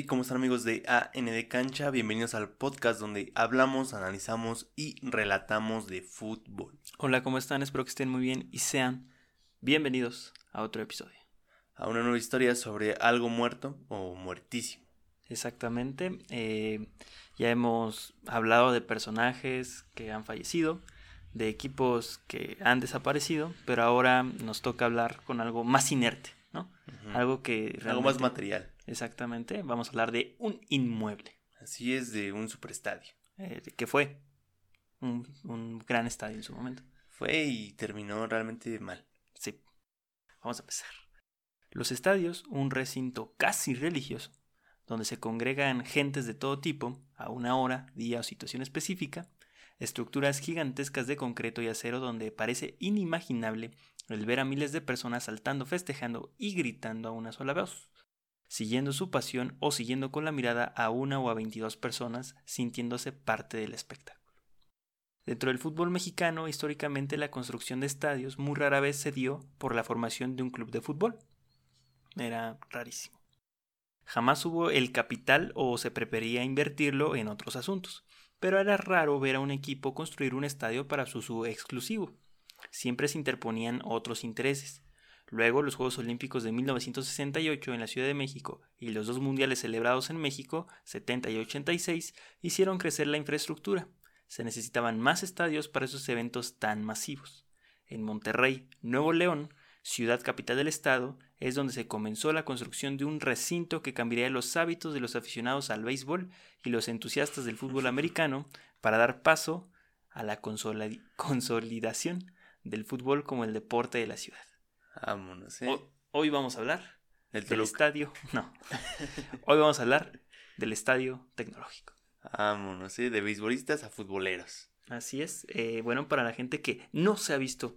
Hey, ¿cómo están amigos de AND Cancha? Bienvenidos al podcast donde hablamos, analizamos y relatamos de fútbol. Hola, ¿cómo están? Espero que estén muy bien y sean bienvenidos a otro episodio. A una nueva historia sobre algo muerto o muertísimo. Exactamente. eh, ya hemos hablado de personajes que han fallecido, de equipos que han desaparecido, pero ahora nos toca hablar con algo más inerte, ¿no? Algo que Algo más realmente- material. Exactamente. Vamos a hablar de un inmueble, Así es de un superestadio. eh, que fue un, un gran estadio en su momento. Fue y terminó realmente mal. Sí. Vamos a empezar. Los estadios, un recinto casi religioso, donde se congregan gentes de todo tipo, a una hora, día o situación específica, estructuras gigantescas de concreto y acero donde parece inimaginable el ver a miles de personas saltando, festejando y gritando a una sola voz, siguiendo su pasión o siguiendo con la mirada a una o a 22 personas sintiéndose parte del espectáculo. Dentro del fútbol mexicano, históricamente la construcción de estadios muy rara vez se dio por la formación de un club de fútbol. Era rarísimo. Jamás hubo el capital o se prefería invertirlo en otros asuntos, pero era raro ver a un equipo construir un estadio para su uso exclusivo. Siempre se interponían otros intereses. Luego los Juegos Olímpicos de 1968 en la Ciudad de México y los dos mundiales celebrados en México, 70 y 86, hicieron crecer la infraestructura se necesitaban más estadios para esos eventos tan masivos. En Monterrey, Nuevo León, ciudad capital del estado, es donde se comenzó la construcción de un recinto que cambiaría los hábitos de los aficionados al béisbol y los entusiastas del fútbol americano para dar paso a la consolidación del fútbol como el deporte de la ciudad. Vámonos, ¿eh? Ho- Hoy vamos a hablar Del del estadio, no. Hoy vamos a hablar del estadio tecnológico. Vámonos, ¿eh? De beisbolistas a futboleros. Así es. Eh, bueno, para la gente que no se ha visto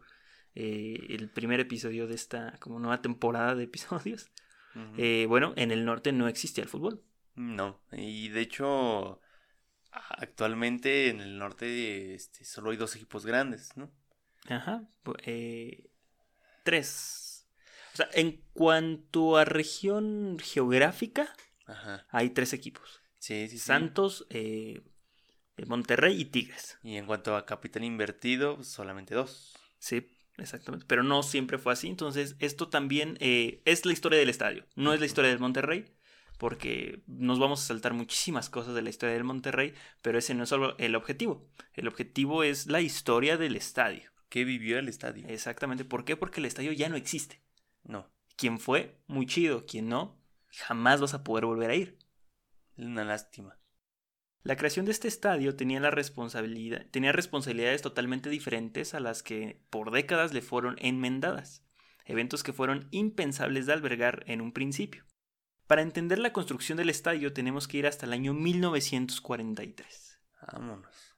eh, el primer episodio de esta como nueva temporada de episodios, eh, bueno, en el norte no existía el fútbol. No, y de hecho, actualmente en el norte este, solo hay dos equipos grandes, ¿no? Ajá. eh, tres. O sea, en cuanto a región geográfica, Ajá. hay tres equipos. Sí, sí, sí. Santos, eh, Monterrey y Tigres. Y en cuanto a capital invertido, solamente dos. Sí, exactamente. Pero no siempre fue así. Entonces, esto también eh, es la historia del estadio. No es la historia del Monterrey. Porque nos vamos a saltar muchísimas cosas de la historia del Monterrey. Pero ese no es solo el objetivo. El objetivo es la historia del estadio. ¿Qué vivió el estadio? Exactamente. ¿Por qué? Porque el estadio ya no existe. No, Quien fue, muy chido. Quien no, jamás vas a poder volver a ir. es una lástima. La creación de este estadio tenía, la responsabilidad, tenía responsabilidades totalmente diferentes a las que por décadas le fueron enmendadas, eventos que fueron impensables de albergar en un principio. Para entender la construcción del estadio tenemos que ir hasta el año 1943. Vámonos.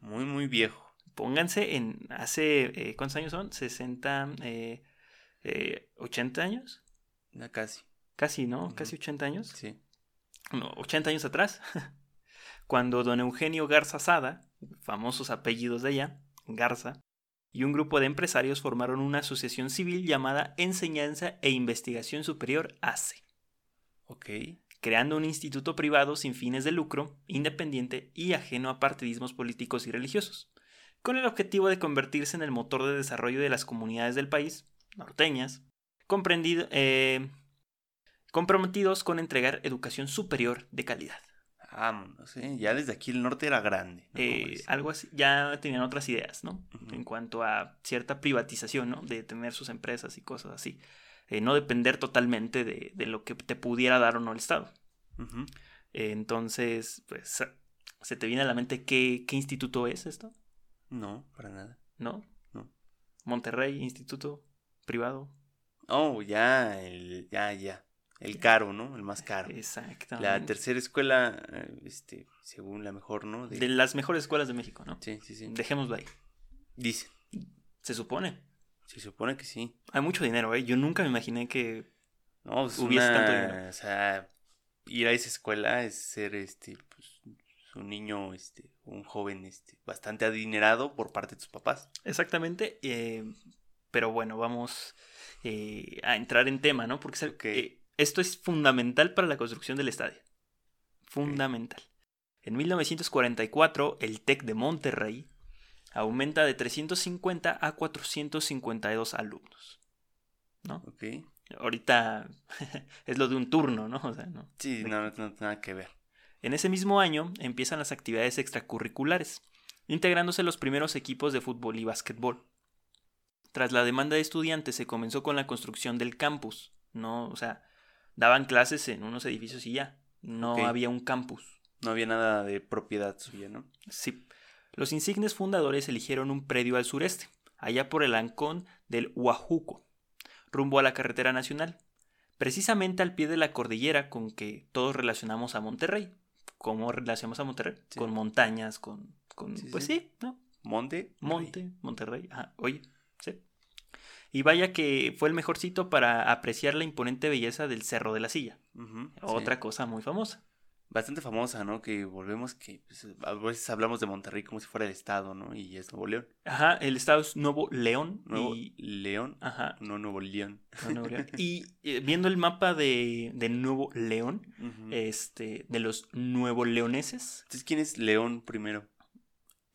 Muy, muy viejo. Pónganse en hace, eh, ¿cuántos años son? 60, eh, eh, 80 años, Ya casi. casi, ¿no? Casi 80 años. Sí. no, 80 años atrás, cuando don Eugenio Garza Sada, famosos apellidos de allá, Garza, y un grupo de empresarios formaron una asociación civil llamada Enseñanza e Investigación Superior ACE, Ok. creando un instituto privado sin fines de lucro, independiente y ajeno a partidismos políticos y religiosos, con el objetivo de convertirse en el motor de desarrollo de las comunidades del país, norteñas, comprendido, eh, comprometidos con entregar educación superior de calidad. Vámonos, ¿eh? Ya desde aquí el norte era grande. ¿no? Eh, algo así, ya tenían otras ideas, ¿no? En cuanto a cierta privatización, ¿no? De tener sus empresas y cosas así. Eh, no depender totalmente de, de lo que te pudiera dar o no el Estado. Entonces, pues, ¿se te viene a la mente qué, qué instituto es esto? No, para nada. ¿No? No. Monterrey, instituto privado. Oh, ya, el, ya, ya. El caro, ¿no? El más caro. Exactamente. La tercera escuela, eh, este, según la mejor, ¿no? De las mejores escuelas de México, ¿no? Sí, sí, sí. Dejémoslo ahí. Dicen. Se supone. Se supone que sí. Hay mucho dinero, ¿eh? Yo nunca me imaginé que No, pues Hubiese una- tanto dinero. O sea, ir a esa escuela es ser, este, pues, un niño, este, un joven, este, bastante adinerado por parte de tus papás. Exactamente, eh, pero bueno, vamos eh, a entrar en tema, ¿no? Porque eh, esto es fundamental para la construcción del estadio. Fundamental. En 1944, el TEC de Monterrey aumenta de 350 a 452 alumnos. ¿No? Ok. Ahorita es lo de un turno, ¿no? O sea, no. Sí, no, no, no tiene nada que ver. En ese mismo año empiezan las actividades extracurriculares, integrándose los primeros equipos de fútbol y básquetbol. Tras la demanda de estudiantes se comenzó con la construcción del campus, no, o sea, daban clases en unos edificios y ya, no había un campus. No había nada de propiedad suya, ¿no? Sí. Los insignes fundadores eligieron un predio al sureste, allá por el ancón del Huajuco, rumbo a la carretera nacional, precisamente al pie de la cordillera con que todos relacionamos a Monterrey. ¿Cómo relacionamos a Monterrey? Sí. Con montañas, con, con Sí, pues sí. ¿no? Monte. Monte, Monterrey. Ajá, oye, sí. Y vaya que fue el mejor sitio para apreciar la imponente belleza del Cerro de la Silla. Otra cosa muy famosa. Bastante famosa, ¿no? Que volvemos que pues, a veces hablamos de Monterrey como si fuera el estado, ¿no? Y es Nuevo León. Ajá, el estado es Nuevo León. Nuevo y... León, Ajá, no Nuevo León. no, Nuevo León. Y eh, viendo el mapa de, de Nuevo León, este, de los nuevo leoneses. Entonces, ¿quién es León primero?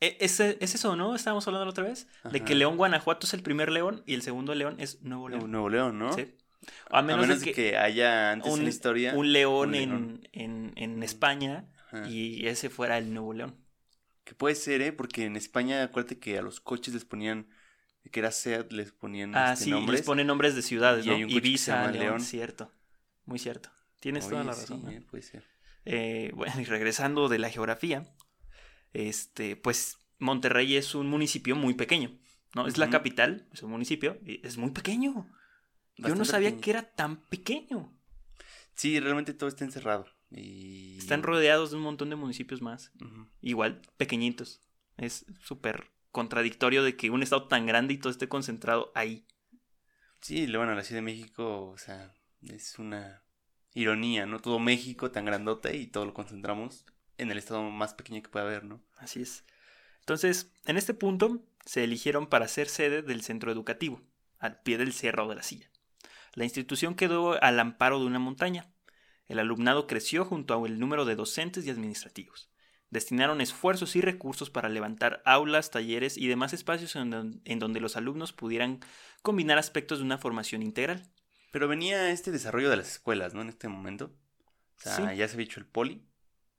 e- Es, es eso, ¿no? Estábamos hablando la otra vez. De que. León, Guanajuato es el primer león y el segundo león es Nuevo Nuevo, León. Nuevo León, ¿no? Sí. A menos, de que, que, haya antes en la historia un león, un en, león. en, en España Ajá. y ese fuera el Nuevo León. Que puede ser, ¿eh? Porque en España, acuérdate que a los coches les ponían, que era SEAT, les ponían Ah, este, sí, nombres. les ponen nombres de ciudades, Y ¿no? hay un Ibiza, León, León. cierto. Muy cierto. Tienes toda la sí, razón. ¿no? ¿eh? Puede ser. Eh, bueno, y regresando de la geografía, este, pues Monterrey es un municipio muy pequeño, ¿no? Es la capital, es un municipio, y es muy pequeño. Yo no sabía pequeño. que era tan pequeño. Sí, realmente todo está encerrado. Y... Están rodeados de un montón de municipios más, igual, pequeñitos. Es súper contradictorio de que un estado tan grande y todo esté concentrado ahí. Sí, bueno, la Ciudad de México, o sea, es una ironía, ¿no? Todo México tan grandote y todo lo concentramos en el estado más pequeño que puede haber, ¿no? Así es. Entonces, en este punto, se eligieron para ser sede del centro educativo, al pie del Cerro de la Silla. La institución quedó al amparo de una montaña. El alumnado creció junto al número de docentes y administrativos. Destinaron esfuerzos y recursos para levantar aulas, talleres y demás espacios en, don- en donde los alumnos pudieran combinar aspectos de una formación integral. Pero venía este desarrollo de las escuelas, ¿no? En este momento. O sea, Sí. ya se había hecho el poli,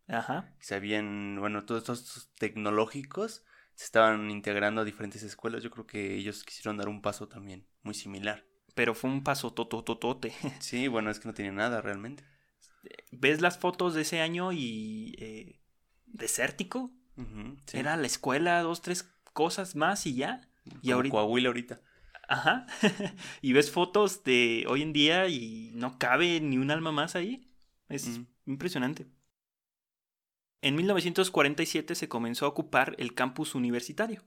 Ajá. se habían, bueno, todos estos tecnológicos se estaban integrando a diferentes escuelas. Yo creo que ellos quisieron dar un paso también muy similar. Pero fue un paso totototote. Sí, bueno, es que no tiene nada realmente. ¿Ves las fotos de ese año y eh, desértico? Sí. Era la escuela, dos, tres cosas más y ya. Y Como ahorita. Coahuila ahorita. Ajá. y ves fotos de hoy en día y no cabe ni un alma más ahí. Es Ujú. impresionante. En 1947 se comenzó a ocupar el campus universitario.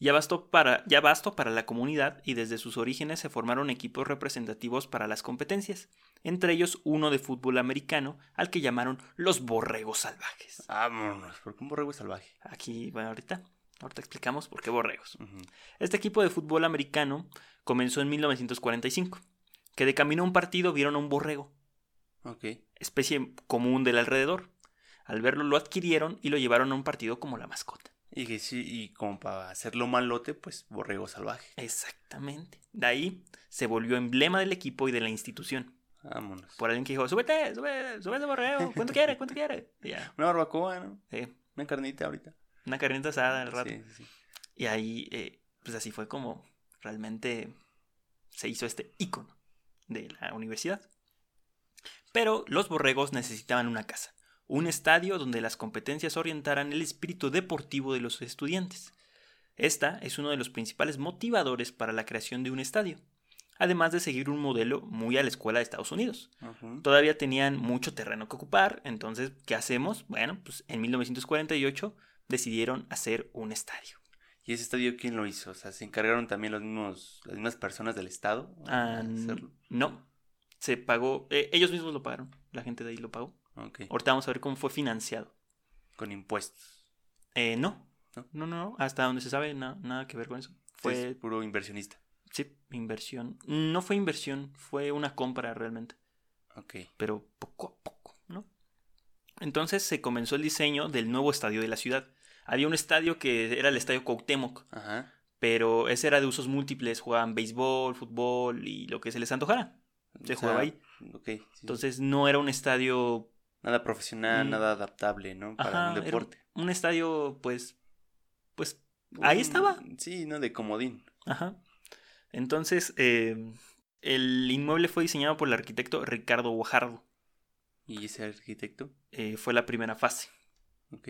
Ya bastó, para, ya bastó para la comunidad y desde sus orígenes se formaron equipos representativos para las competencias, entre ellos uno de fútbol americano al que llamaron los Borregos Salvajes. Vámonos, porque un borrego es salvaje. Aquí, bueno, ahorita, ahorita explicamos por qué Borregos. Este equipo de fútbol americano comenzó en 1945, que de camino a un partido vieron a un borrego, especie común del alrededor. Al verlo lo adquirieron y lo llevaron a un partido como la mascota. Y que sí, y como para hacerlo malote, pues borrego salvaje. Exactamente. De ahí se volvió emblema del equipo y de la institución. Vámonos. Por alguien que dijo, súbete, súbete, súbete borrego, ¿cuánto quiere? ¿Cuánto quiere? Ya, Una barbacoa, ¿no? sí, Una carnita ahorita. una carnita asada al rato. Sí, sí, sí. Y ahí, eh, pues así fue como realmente se hizo este ícono de la universidad. Pero los borregos necesitaban una casa, un estadio donde las competencias orientaran el espíritu deportivo de los estudiantes. Esta es uno de los principales motivadores para la creación de un estadio, además de seguir un modelo muy a la escuela de Estados Unidos. Todavía tenían mucho terreno que ocupar, entonces, ¿qué hacemos? Bueno, pues en 1948 decidieron hacer un estadio. ¿Y ese estadio quién lo hizo? O sea, ¿se encargaron también los mismos, las mismas personas del estado? a Ah, hacerlo? no, se pagó, eh, ellos mismos lo pagaron, la gente de ahí lo pagó. Ok. Ahorita vamos a ver cómo fue financiado. Con impuestos. Eh, no, ¿No? no, no, hasta donde se sabe, na- nada que ver con eso. Fue, Es puro inversionista. sí, inversión. No fue inversión, fue una compra realmente, Ok. pero poco a poco, ¿no? Entonces se comenzó el diseño del nuevo estadio de la ciudad. Había un estadio que era el Estadio Cuauhtémoc, Ajá. pero ese era de usos múltiples, jugaban béisbol, fútbol y lo que se les antojara. Se O jugaba ahí. Ok. sí. Entonces no era un estadio, Nada profesional, Mm. nada adaptable, ¿no? Para Ajá, un deporte. un estadio pues, pues ahí estaba. Sí, ¿no? De comodín. Ajá. Entonces eh, el inmueble fue diseñado por el arquitecto Ricardo Guajardo. ¿Y ese arquitecto? Eh, fue la primera fase. Ok.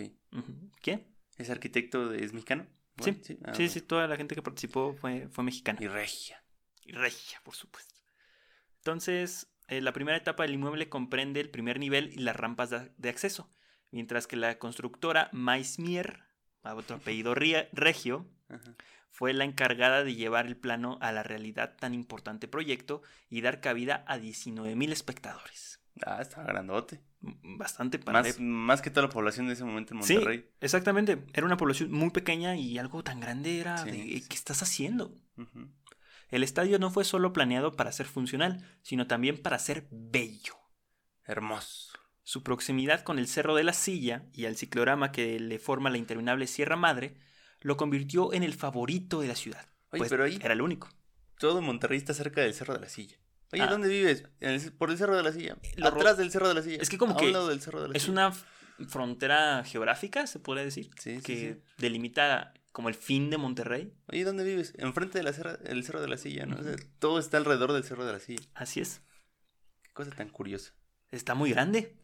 ¿Quién? ¿Ese arquitecto es mexicano? Sí, sí, ah, sí, bueno. sí, toda la gente que participó fue, fue mexicana. Y regia. Y regia, por supuesto. Entonces, eh, la primera etapa del inmueble comprende el primer nivel y las rampas de, de acceso, mientras que la constructora Maismier, a otro apellido ria- regio, Ajá. fue la encargada de llevar el plano a la realidad tan importante proyecto y dar cabida a 19.000 espectadores. Ah, estaba grandote. M- Bastante para Más, que toda la población de ese momento en Sí, Monterrey. exactamente. Era una población muy pequeña y algo tan grande era Sí, de sí. ¿qué estás haciendo? Ujú. El estadio no fue solo planeado para ser funcional, sino también para ser bello. Hermoso. Su proximidad con el Cerro de la Silla y al ciclorama que le forma la interminable Sierra Madre lo convirtió en el favorito de la ciudad. Oye, pues pero ahí era el único. todo Monterrey está cerca del Cerro de la Silla. Oye, Ah. ¿dónde vives? En el- por el Cerro de la Silla. Lo ro- Atrás del Cerro de la Silla. Es que como a que un lado del Cerro de la Es Silla. una frontera geográfica, se podría decir, Sí, sí, que sí. delimita como el fin de Monterrey. Oye, ¿dónde vives? Enfrente del el Cerro de la Silla, ¿no? O sea, Ujú. todo está alrededor del Cerro de la Silla. Así es. Qué cosa tan curiosa. Está muy grande.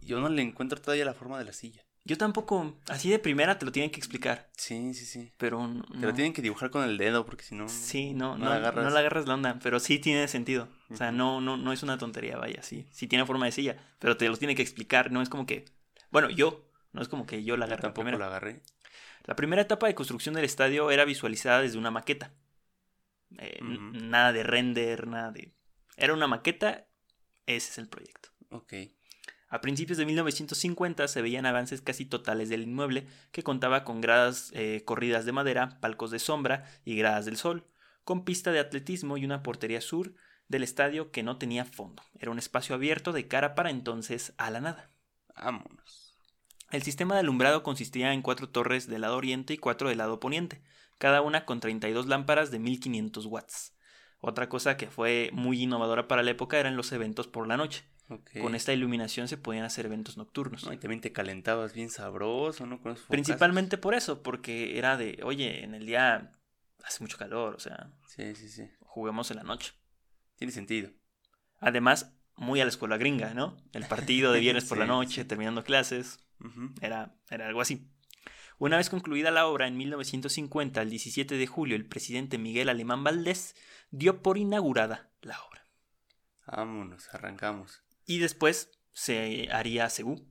Yo no le encuentro todavía la forma de la silla. Yo tampoco, así de primera te lo tienen que explicar, Sí, sí, sí. pero no. Te lo tienen que dibujar con el dedo porque si no... Sí, no, no no, la no, agarras. le agarras la onda, pero sí tiene sentido. O sea, no, no, no es una tontería, vaya, sí. Sí tiene forma de silla, pero te lo tiene que explicar, no es como que. Bueno, yo, no es como que yo la Yo agarré tampoco la agarré. La primera etapa de construcción del estadio era visualizada desde una maqueta. Eh. Nada de render, nada de. Era una maqueta, ese es el proyecto. Ok. A principios de 1950 se veían avances casi totales del inmueble, que contaba con gradas eh, corridas de madera, palcos de sombra y gradas del sol, con pista de atletismo y una portería sur del estadio que no tenía fondo. Era un espacio abierto de cara para entonces a la nada. Vámonos. El sistema de alumbrado consistía en cuatro torres del lado oriente y cuatro del lado poniente, cada una con 32 lámparas de 1500 watts. Otra cosa que fue muy innovadora para la época eran los eventos por la noche. Con esta iluminación se podían hacer eventos nocturnos. No, y también te calentabas bien sabroso, ¿no? Con. Principalmente por eso, porque era de, oye, en el día hace mucho calor, o sea, Sí, sí, sí. juguemos en la noche. Tiene sentido. Además, muy a la escuela gringa, ¿no? El partido de viernes por la noche, sí. terminando clases, Era, era algo así. Una vez concluida la obra, en 1950, el 17 de julio, el presidente Miguel Alemán Valdés dio por inaugurada la obra. Vámonos, arrancamos. Y después se haría CEU,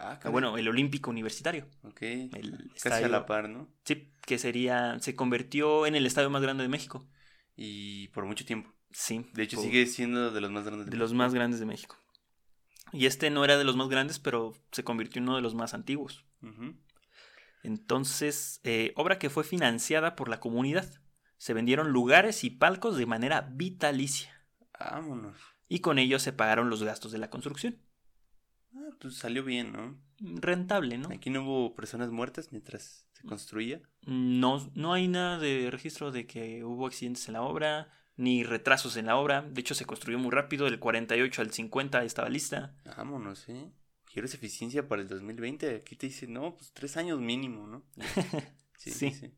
Ah, ah, caray. bueno, el Olímpico Universitario. Ok. El Casi a la par, ¿no? Sí, que sería, se convirtió en el estadio más grande de México. Y por mucho tiempo. Sí. De hecho, por- sigue siendo de los más grandes. de los más grandes de México. Y este no era de los más grandes, pero se convirtió en uno de los más antiguos. Entonces, eh, obra que fue financiada por la comunidad. Se vendieron lugares y palcos de manera vitalicia. Vámonos. Y con ello se pagaron los gastos de la construcción. Ah, pues salió bien, ¿no? Rentable, ¿no? Aquí no hubo personas muertas mientras se construía. No, no hay nada de registro de que hubo accidentes en la obra, ni retrasos en la obra. De hecho, se construyó muy rápido, del 48 al 50 estaba lista. Vámonos, ¿eh? ¿Quieres eficiencia para el 2020? Aquí te dice, no, pues tres años mínimo, ¿no? Sí, sí, Sí.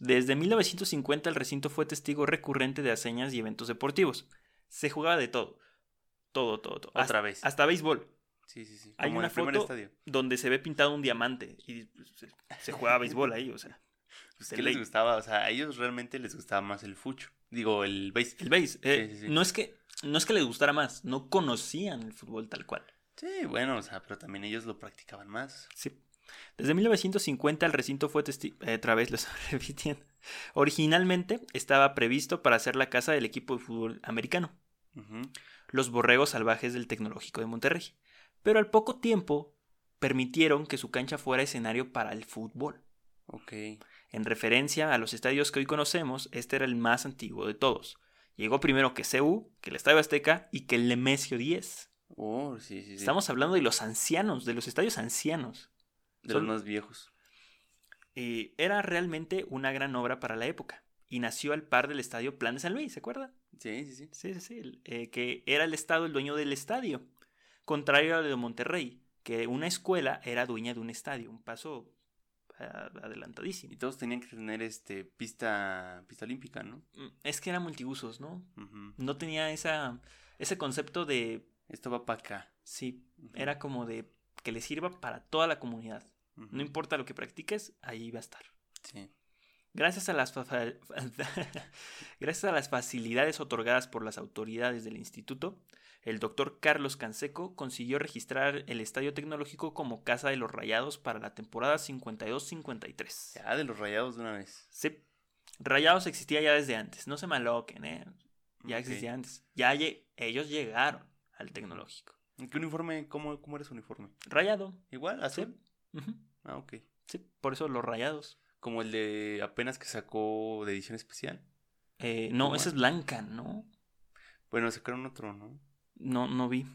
Desde 1950 el recinto fue testigo recurrente de hazañas y eventos deportivos. Se jugaba de todo. Todo, todo, todo. Otra hasta, vez. Hasta béisbol, Sí, sí, sí. Hay Como una el primer foto- estadio. donde se ve pintado un diamante y pues, se, se jugaba béisbol ahí, o sea. Pues, ¿qué les gustaba? O sea, a ellos realmente les gustaba más el fucho. Digo, el béis. El béis. eh, Sí, sí, sí. No, es que, no es que les gustara más, no conocían el fútbol tal cual. Sí, bueno, o sea, pero también ellos lo practicaban más. Sí. Desde 1950 el recinto fue testigo... otra vez lo estoy repitiendo. Originalmente estaba previsto para ser la casa del equipo de fútbol americano. Los borregos salvajes del Tecnológico de Monterrey. Pero al poco tiempo permitieron que su cancha fuera escenario para el fútbol. Ok. En referencia a los estadios que hoy conocemos, este era el más antiguo de todos. Llegó primero que CU, que el Estadio Azteca y que el Nemesio 10. Oh, sí, sí, sí. Estamos hablando de los ancianos, de los estadios ancianos. de los más viejos. Eh, era realmente una gran obra para la época y nació al par del estadio Plan de San Luis, ¿se acuerdan? Sí, sí, sí. Sí, sí, sí. eh, que era el Estado el dueño del estadio. Contrario a lo de Monterrey, que una escuela era dueña de un estadio. Un paso adelantadísimo. Y todos tenían que tener este pista pista olímpica, ¿no? Mm, Es que era multiusos, ¿no? No tenía esa, ese concepto de. Esto va para acá. Sí, era como de que le sirva para toda la comunidad. No importa lo que practiques, ahí va a estar. Sí. Gracias a, las Gracias a las facilidades otorgadas por las autoridades del instituto, el doctor Carlos Canseco consiguió registrar el Estadio Tecnológico como Casa de los Rayados para la temporada 52-53. Ya de los rayados de una vez. Sí, Rayados existía ya desde antes, no se maloquen, ¿eh? ya existía antes. Ya lle- ellos llegaron al Tecnológico. ¿Qué uniforme? ¿Cómo, cómo era su uniforme? Rayado, ¿Igual? sí. ¿Azul? ujú, Ah, ok. sí, por eso los Rayados. Como el de apenas que sacó de edición especial. Eh, no, esa es blanca, ¿no? Bueno, sacaron otro, ¿no? No, no vi.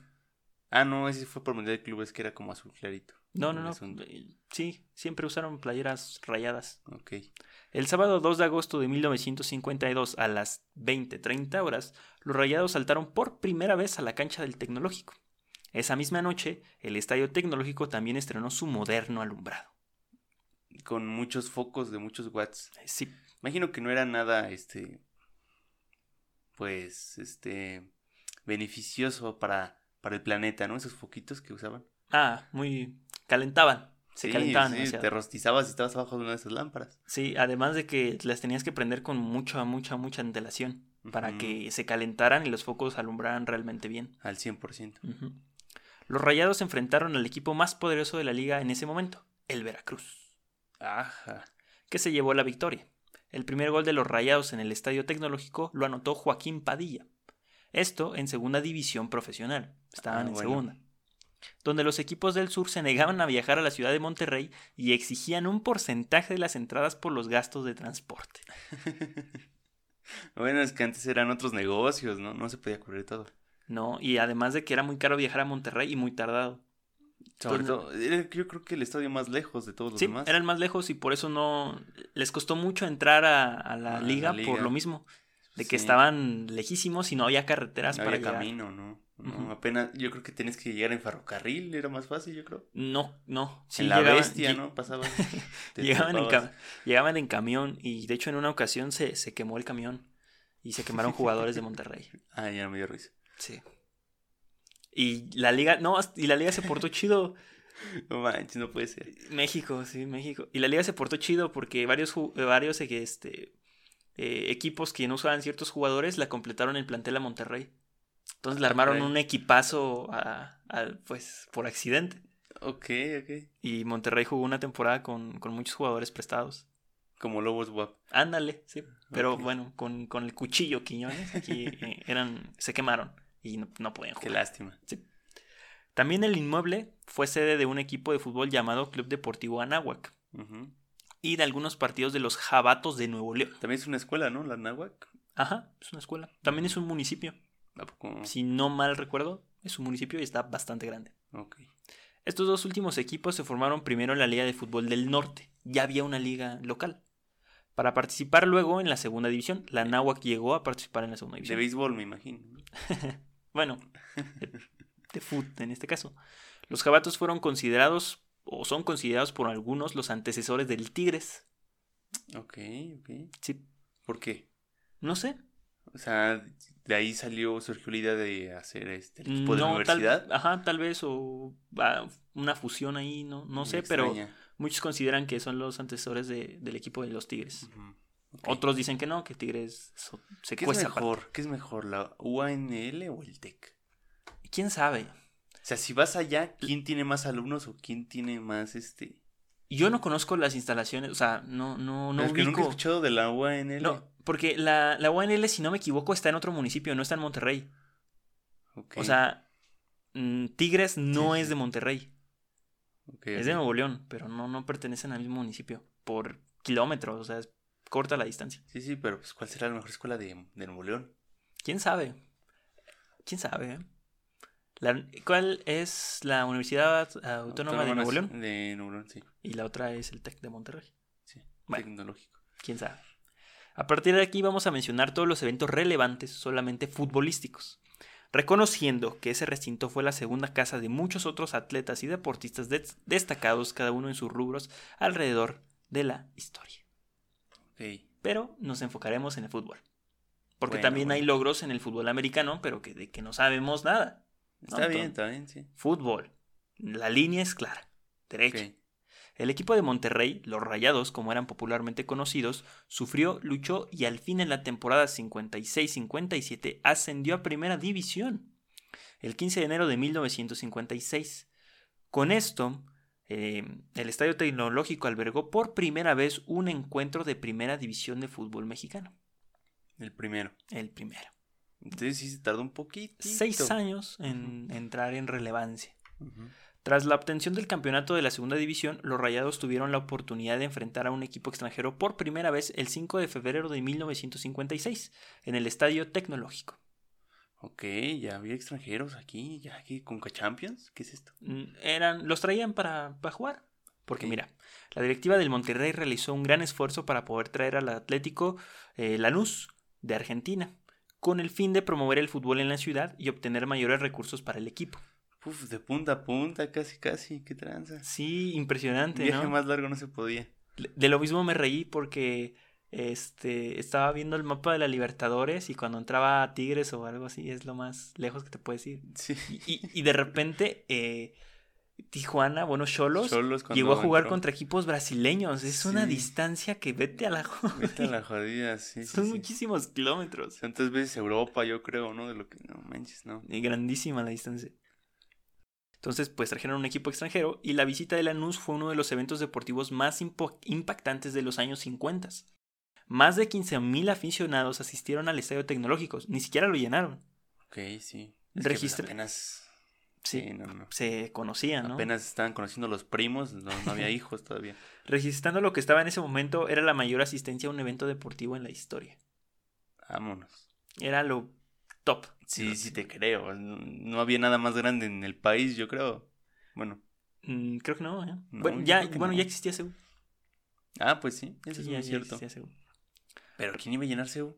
Ah, no, ese fue por Mundial de Clubes que era como azul clarito. No, no, no. eh, Sí, siempre usaron playeras rayadas. Ok. El sábado 2 de agosto de 1952 a las 20:30 horas, los rayados saltaron por primera vez a la cancha del Tecnológico. Esa misma noche, el Estadio Tecnológico también estrenó su moderno alumbrado. Con muchos focos de muchos watts. Eh, Sí, Imagino que no era nada, este, pues, este, beneficioso para, para el planeta, ¿no? Esos foquitos que usaban. ah, muy calentaban. Se Sí, calentaban sí, demasiado. te rostizabas y estabas abajo de una de esas lámparas. Sí, además de que las tenías que prender con mucha, mucha, mucha antelación para que se calentaran y los focos alumbraran realmente bien. Al 100%. Ujú. Los Rayados se enfrentaron al equipo más poderoso de la liga en ese momento, el Veracruz, Ajá. que se llevó la victoria. El primer gol de los Rayados en el Estadio Tecnológico lo anotó Joaquín Padilla. Esto en segunda división profesional. Estaban Ah, en bueno. segunda. Donde los equipos del sur se negaban a viajar a la ciudad de Monterrey y exigían un porcentaje de las entradas por los gastos de transporte. Bueno, es que antes eran otros negocios, ¿no? No se podía cubrir todo. ¿No? Y además de que era muy caro viajar a Monterrey y muy tardado. Sobre todo, yo creo que el estadio más lejos de todos los Sí, demás. era el más lejos y por eso no les costó mucho entrar a, a la, A la liga, por liga. lo mismo, de que Sí. estaban lejísimos y no había carreteras No para había llegar. camino, ¿no? No, apenas, yo creo que tenías que llegar en ferrocarril, era más fácil, yo creo. No, no. Sí, en la llegaban, bestia, ¿no? Pasabas. te Llegaban en, llegaban en camión y de hecho en una ocasión se, se quemó el camión y se quemaron jugadores de Monterrey. Ah, ya me dio risa. Sí. Y la liga, no, y la liga se portó chido. No manches, no puede ser. México, sí, México. Y la liga se portó chido porque varios, varios este, eh, equipos que no usaban ciertos jugadores la completaron el plantel a Monterrey. Entonces le Ah, armaron un equipazo a- a, pues, por accidente. Ok, ok. Y Monterrey jugó una temporada con, con muchos jugadores prestados. Como Lobos WAP. Ándale, sí. Pero bueno, con, con el cuchillo Quiñones, aquí eh, eran, se quemaron y no, no podían Qué jugar. lástima. También el inmueble fue sede de un equipo de fútbol llamado Club Deportivo Anáhuac Ujú. Y de algunos partidos de los Jabatos de Nuevo León. También es una escuela, ¿no? La Náhuac. Ajá, es una escuela. También es un municipio. ¿A poco? Si no mal recuerdo, es un municipio y está bastante grande. Ok. Estos dos últimos equipos se formaron primero en la Liga de Fútbol del Norte. Ya había una liga local. Para participar luego en la segunda división, la Náhuac llegó a participar en la segunda De división. béisbol, me imagino. ¿no? Bueno, de, de fútbol en este caso. Los jabatos fueron considerados, o son considerados por algunos, los antecesores del Tigres. Ok, ok. Sí, ¿Por qué? no sé. O sea, de ahí salió, surgió la idea de hacer este el equipo de la tal, universidad. ajá, tal vez, o ah, una fusión ahí, no, no Me sé, pero muchos consideran que son los antecesores de- del equipo de los Tigres. Otros dicen que no, que Tigres so- se ¿Qué es aparte. mejor? ¿Qué es mejor, la UANL o el TEC? ¿Quién sabe? O sea, si vas allá, ¿quién tiene más alumnos o quién tiene más este? Yo no conozco las instalaciones, o sea, no, no, no es que nunca he escuchado de la UANL. No, porque la, la UNL, si no me equivoco, está en otro municipio, no está en Monterrey. Ok, O sea, mm, Tigres no Sí, es sí. de Monterrey, ok, es de Nuevo León, pero no, no pertenecen al mismo municipio. Por kilómetros, o sea, es corta la distancia. Sí, sí, pero pues ¿cuál será la mejor escuela de, de Nuevo León? ¿Quién sabe? ¿Quién sabe? eh? La- ¿Cuál es la Universidad Autónoma, de Nuevo León? De Nuevo León, sí. Y la otra es el TEC de Monterrey. sí. Bueno. Tecnológico. quién sabe. A partir de aquí vamos a mencionar todos los eventos relevantes solamente futbolísticos, reconociendo que ese recinto fue la segunda casa de muchos otros atletas y deportistas des- destacados, cada uno en sus rubros, alrededor de la historia. Ok. Pero nos enfocaremos en el fútbol. Porque Bueno, también hay logros en el fútbol americano, pero que de que no sabemos nada. Está bien, está bien, sí. Fútbol. La línea es clara. Derecha. El equipo de Monterrey, los Rayados, como eran popularmente conocidos, sufrió, luchó y al fin en la temporada 56-57 ascendió a Primera División, el 15 de enero de 1956. Con esto, eh, el Estadio Tecnológico albergó por primera vez un encuentro de Primera División de fútbol mexicano, El primero. el primero. Entonces sí se tardó un poquito. Seis años en entrar en relevancia. Tras la obtención del campeonato de la segunda división, los Rayados tuvieron la oportunidad de enfrentar a un equipo extranjero por primera vez el 5 de febrero de 1956 en el Estadio Tecnológico. Ok, ya había extranjeros aquí, ya aquí con Champions. ¿Qué es esto? Mm, Eran, los traían para, para jugar. Porque mira, la directiva del Monterrey realizó un gran esfuerzo para poder traer al Atlético eh, Lanús de Argentina, con el fin de promover el fútbol en la ciudad y obtener mayores recursos para el equipo. Uf, de punta a punta, casi, casi. Qué tranza. Sí, impresionante, Viaje ¿no? más largo no se podía. De lo mismo me reí porque este estaba viendo el mapa de la Libertadores y cuando entraba a Tigres o algo así es lo más lejos que te puedes ir. Sí. Y de repente eh, Tijuana, bueno, Cholos, llegó a jugar entró. contra equipos brasileños. Es una distancia que vete a la Vete a la jodida, sí. Son sí. muchísimos kilómetros. Son tres veces Europa, yo creo, ¿no? De lo que. No manches, no. Y grandísima la distancia. Entonces, pues trajeron un equipo extranjero y la visita de Lanús fue uno de los eventos deportivos más impactantes de los años 50. Más de 15.000 aficionados asistieron al estadio tecnológico, ni siquiera lo llenaron. Ok, sí. Es pues, Registra- apenas. Sí, no, no. se conocían, ¿no? Apenas estaban conociendo los primos, no, no había hijos todavía. Registrando lo que estaba en ese momento, era la mayor asistencia a un evento deportivo en la historia. Vámonos. Era lo top. Sí, sí te creo. No, había nada más grande en el país, yo creo. Bueno. Mm, creo que no, ¿eh? No, bueno, ya, bueno no. ya existía CEU. Ah, pues sí, eso Sí, es ya, muy ya cierto. existía CEU. Pero ¿quién iba a llenar CEU?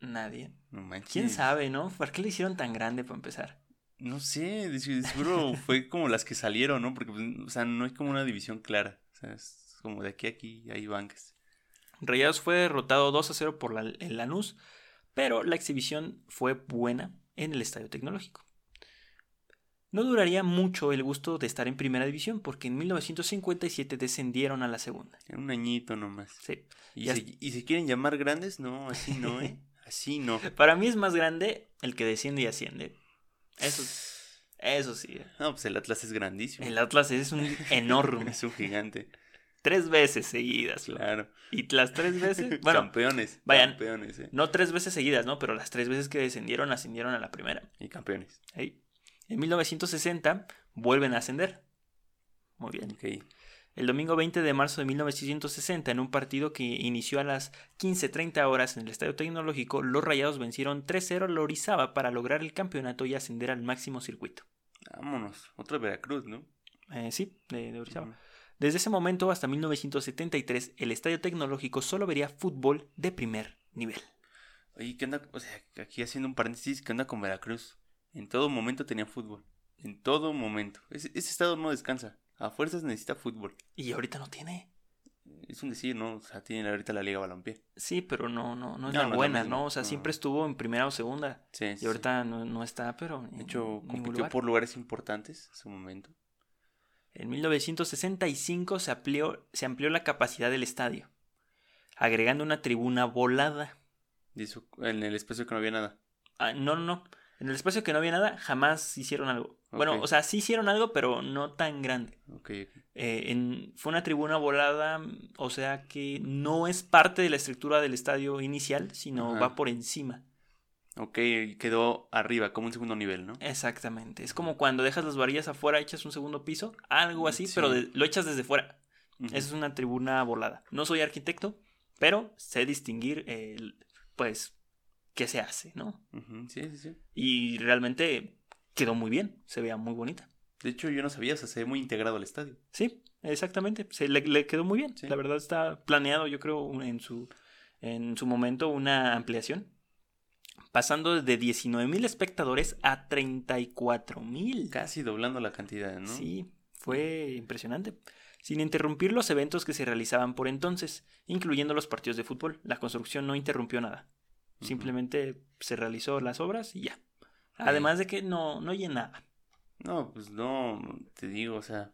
Nadie. No. ¿Quién sabe, no? ¿Por qué lo hicieron tan grande para empezar? No sé, seguro fue como las que salieron, ¿no? Porque, pues, o sea, no hay como una división clara. O sea, es como de aquí a aquí hay bancas. Rayados fue derrotado 2 a 0 por la, el Lanús, pero la exhibición fue buena en el Estadio Tecnológico. No duraría mucho el gusto de estar en primera división porque en 1957 descendieron a la segunda. En un añito nomás. Sí. ¿Y se, ¿Y se quieren llamar grandes? No, así no, ¿eh? Así no. Para mí es más grande el que desciende y asciende. Eso, eso sí. No, pues el Atlas es grandísimo. El Atlas es un enorme. Es un gigante. tres veces seguidas. Claro. Y las tres veces, bueno, campeones. vayan. Campeones, ¿eh? no tres veces seguidas, ¿no? Pero las tres veces que descendieron, ascendieron a la primera. Y campeones. En 1960 vuelven a ascender. Muy bien. Ok. El domingo 20 de marzo de 1960, en un partido que inició a las 15.30 horas en el Estadio Tecnológico, los Rayados vencieron 3-0 a Lorizaba para lograr el campeonato y ascender al máximo circuito. Vámonos. Otro Veracruz, ¿no? Eh, sí, de, de Orizaba. Desde ese momento hasta 1973, el Estadio Tecnológico solo vería fútbol de primer nivel. Oye, ¿qué onda? O sea, aquí haciendo un paréntesis, ¿qué onda con Veracruz? En todo momento tenía fútbol. En todo momento. Ese, ese estado no descansa. A fuerzas necesita fútbol. Y ahorita no tiene. Es un decir, ¿no? O sea, tiene ahorita la Liga Balompié. Sí, pero no, no, no es No, la no buena. ¿no? O sea, siempre estuvo en primera o segunda. Sí, Y ahorita no, no está, pero. De hecho, compitió lugar. por lugares importantes en su momento. En 1965 se amplió, se amplió la capacidad del estadio, agregando una tribuna volada. Eso, en el espacio que no había nada. Ah, no, no, no. En el espacio que no había nada, jamás hicieron algo. Bueno, o sea, sí hicieron algo, pero no tan grande. Ok, ok. Eh, en- fue una tribuna volada, o sea que no es parte de la estructura del estadio inicial, sino Ajá. va por encima. Ok, quedó arriba, como un segundo nivel, ¿no? Exactamente. Es como cuando dejas las varillas afuera, echas un segundo piso, algo así, Sí. pero de- lo echas desde fuera. Esa es una tribuna volada. No soy arquitecto, pero sé distinguir, el, pues, qué se hace, ¿no? Sí, sí, sí. Y realmente quedó muy bien, se veía muy bonita. De hecho, yo no sabía, o sea, se ve muy integrado al estadio. Sí, exactamente. Se le, le quedó muy bien. Sí. La verdad está planeado, yo creo, en su, en su momento una ampliación. Pasando de 19 mil espectadores a 34 mil. Casi doblando la cantidad, ¿no? Sí, fue impresionante. Sin interrumpir los eventos que se realizaban por entonces, incluyendo los partidos de fútbol, la construcción no interrumpió nada. Simplemente se realizó las obras y ya. Además de que no, no llenaba. No, pues no, te digo, o sea,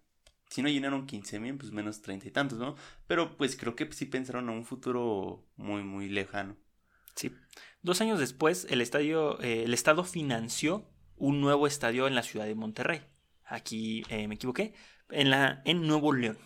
si no llenaron 15 mil, pues menos treinta y tantos, ¿no? Pero pues creo que sí pensaron a un futuro muy, muy lejano. Sí. Dos años después, el estadio, eh, el Estado financió un nuevo estadio en la ciudad de Monterrey. Aquí eh, me equivoqué. En, la, en Nuevo León.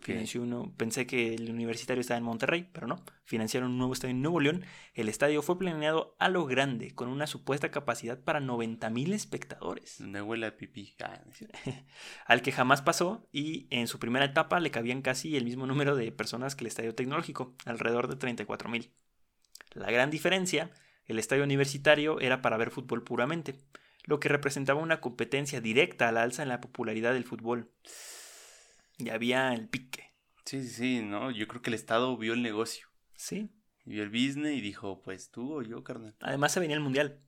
Financió uno, pensé que el universitario estaba en Monterrey, pero no. Financiaron un nuevo estadio en Nuevo León. El estadio fue planeado a lo grande, con una supuesta capacidad para 90 mil espectadores, Donde huele a pipí. Ah, al que jamás pasó y en su primera etapa le cabían casi el mismo número de personas que el estadio tecnológico, alrededor de 34 mil. La gran diferencia, el estadio universitario era para ver fútbol puramente, lo que representaba una competencia directa a la alza en la popularidad del fútbol. Y había el pique, Sí, sí, sí, no, yo creo que el Estado vio el negocio, ¿sí? vio el business y dijo, pues tú o yo, carnal. Además se venía el Mundial.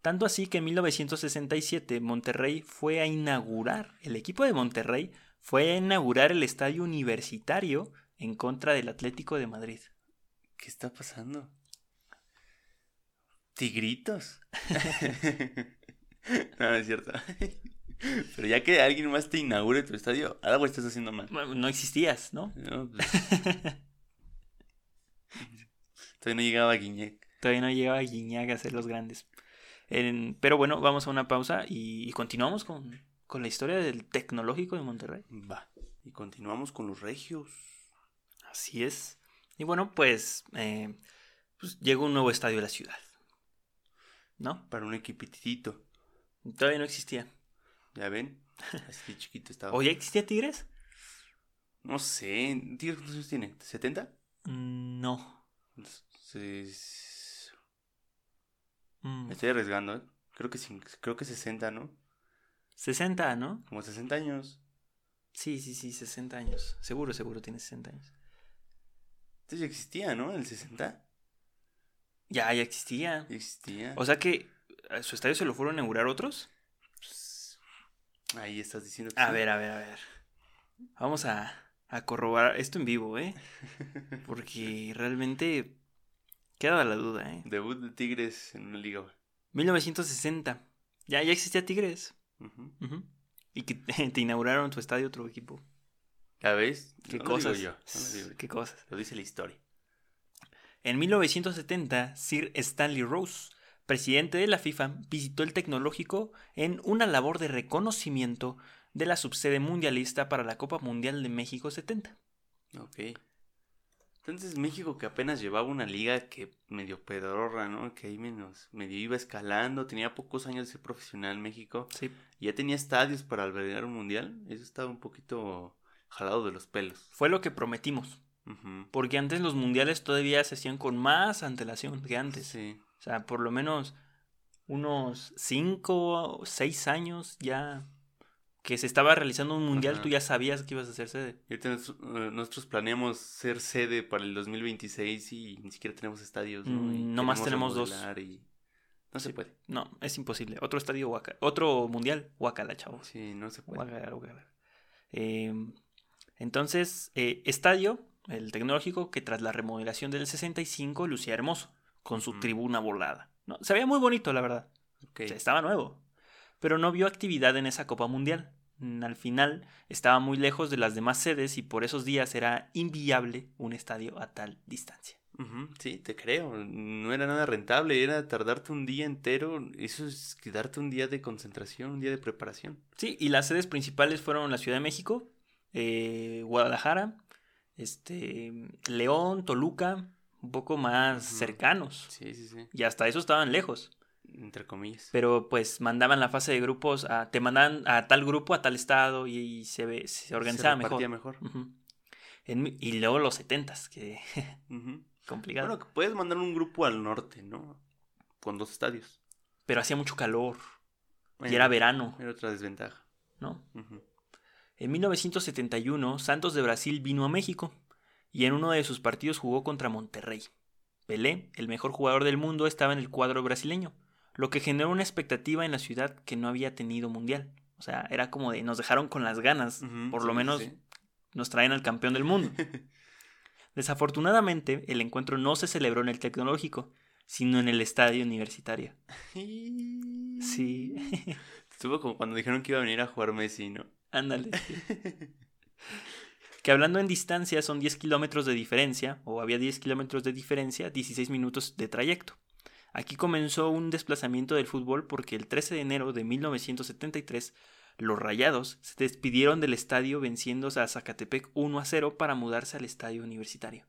Tanto así que en 1967 Monterrey fue a inaugurar, el equipo de Monterrey fue a inaugurar el estadio universitario en contra del Atlético de Madrid. ¿Qué está pasando? Tigritos. no, no es cierto. Pero ya que alguien más te inaugure tu estadio, algo estás haciendo mal. No existías, ¿no? No, pues, todavía no llegaba Guiñac. Todavía no llegaba Guiñac a ser los grandes. En- pero bueno, vamos a una pausa y, y continuamos con, con la historia del tecnológico de Monterrey. Va. Y continuamos con los regios. Así es. Y bueno, pues, eh, pues llegó un nuevo estadio a la ciudad. ¿No? Para un equipitito. Todavía no existía. ¿Ya ven? Así chiquito estaba. ¿O ya existía Tigres? No sé. ¿Tigres cuántos años tiene? ¿70? Mm, No. Mm, Me estoy arriesgando, ¿eh? Creo que, creo que 60, ¿no? 60, ¿no? Como 60 años. Sí, sí, sí, 60 años. Seguro, seguro tiene 60 años. Entonces ya existía, ¿no? El 60. Ya, ya existía. Ya existía. O sea que su estadio se lo fueron a inaugurar otros. Ahí estás diciendo que A sí. ver, a ver, a ver. Vamos a, a corroborar esto en vivo, ¿eh? Porque realmente queda la duda, ¿eh? Debut de Tigres en una liga. 1960. Ya, ya existía Tigres. Y que te inauguraron tu estadio otro equipo. ¿Ya ves? Qué No lo digo cosas. yo, no lo digo yo. Qué cosas. Lo dice la historia. En 1970, Sir Stanley Rose, presidente de la FIFA, visitó el tecnológico en una labor de reconocimiento de la subsede mundialista para la Copa Mundial de México 70. Ok. Entonces México que apenas llevaba una liga que medio pedorra, ¿no? Que ahí menos, medio iba escalando, tenía pocos años de ser profesional México. Sí. y Ya tenía estadios para albergar un mundial. Eso estaba un poquito jalado de los pelos. Fue lo que prometimos. Porque antes los mundiales todavía se hacían con más antelación que antes. Sí. O sea, por lo menos unos 5 o 6 años ya que se estaba realizando un mundial, Ajá. tú ya sabías que ibas a hacer sede. Nos- eh, nosotros planeamos ser sede para el 2026 y ni siquiera tenemos estadios, ¿no? Mm, nomás tenemos dos. y No se puede. No, es imposible. Otro estadio, guaca- otro mundial, guacala, chavos. Sí, no se puede. Guacala, guacala. Eh, entonces, eh, estadio, el tecnológico, que tras la remodelación del 65 lucía hermoso, con su tribuna volada. ¿no? Se veía muy bonito, la verdad. Ok. O sea, estaba nuevo. Pero no vio actividad en esa Copa Mundial. Mm, Al final estaba muy lejos de las demás sedes y por esos días era inviable un estadio a tal distancia. Sí, te creo. No era nada rentable, era tardarte un día entero. Eso es quedarte un día de concentración, un día de preparación. Sí, y las sedes principales fueron la Ciudad de México, eh, Guadalajara, este, León, Toluca, un poco más cercanos. Sí, sí, sí. Y hasta eso estaban lejos. Entre comillas. Pero pues mandaban la fase de grupos, a, te mandaban a tal grupo, a tal estado y, y se, ve, se organizaba mejor. repartía mejor. En mi- y luego los setentas, que complicado. Bueno, que puedes mandar un grupo al norte, ¿no? Con dos estadios. Pero hacía mucho calor. y era verano, Era otra desventaja. ¿no? En 1971, Santos de Brasil vino a México y en uno de sus partidos jugó contra Monterrey. Pelé, el mejor jugador del mundo, estaba en el cuadro brasileño, lo que generó una expectativa en la ciudad que no había tenido mundial. O sea, era como de nos dejaron con las ganas, por lo sí, menos sí. nos traen al campeón del mundo. Desafortunadamente, el encuentro no se celebró en el tecnológico, sino en el estadio universitario. Sí, Estuvo como cuando dijeron que iba a venir a jugar Messi, ¿no? ándale. que hablando en distancia son 10 kilómetros de diferencia, o había 10 kilómetros de diferencia, 16 minutos de trayecto. Aquí comenzó un desplazamiento del fútbol porque el 13 de enero de 1973 los Rayados se despidieron del estadio venciendo a Zacatepec 1 a 0 para mudarse al estadio universitario.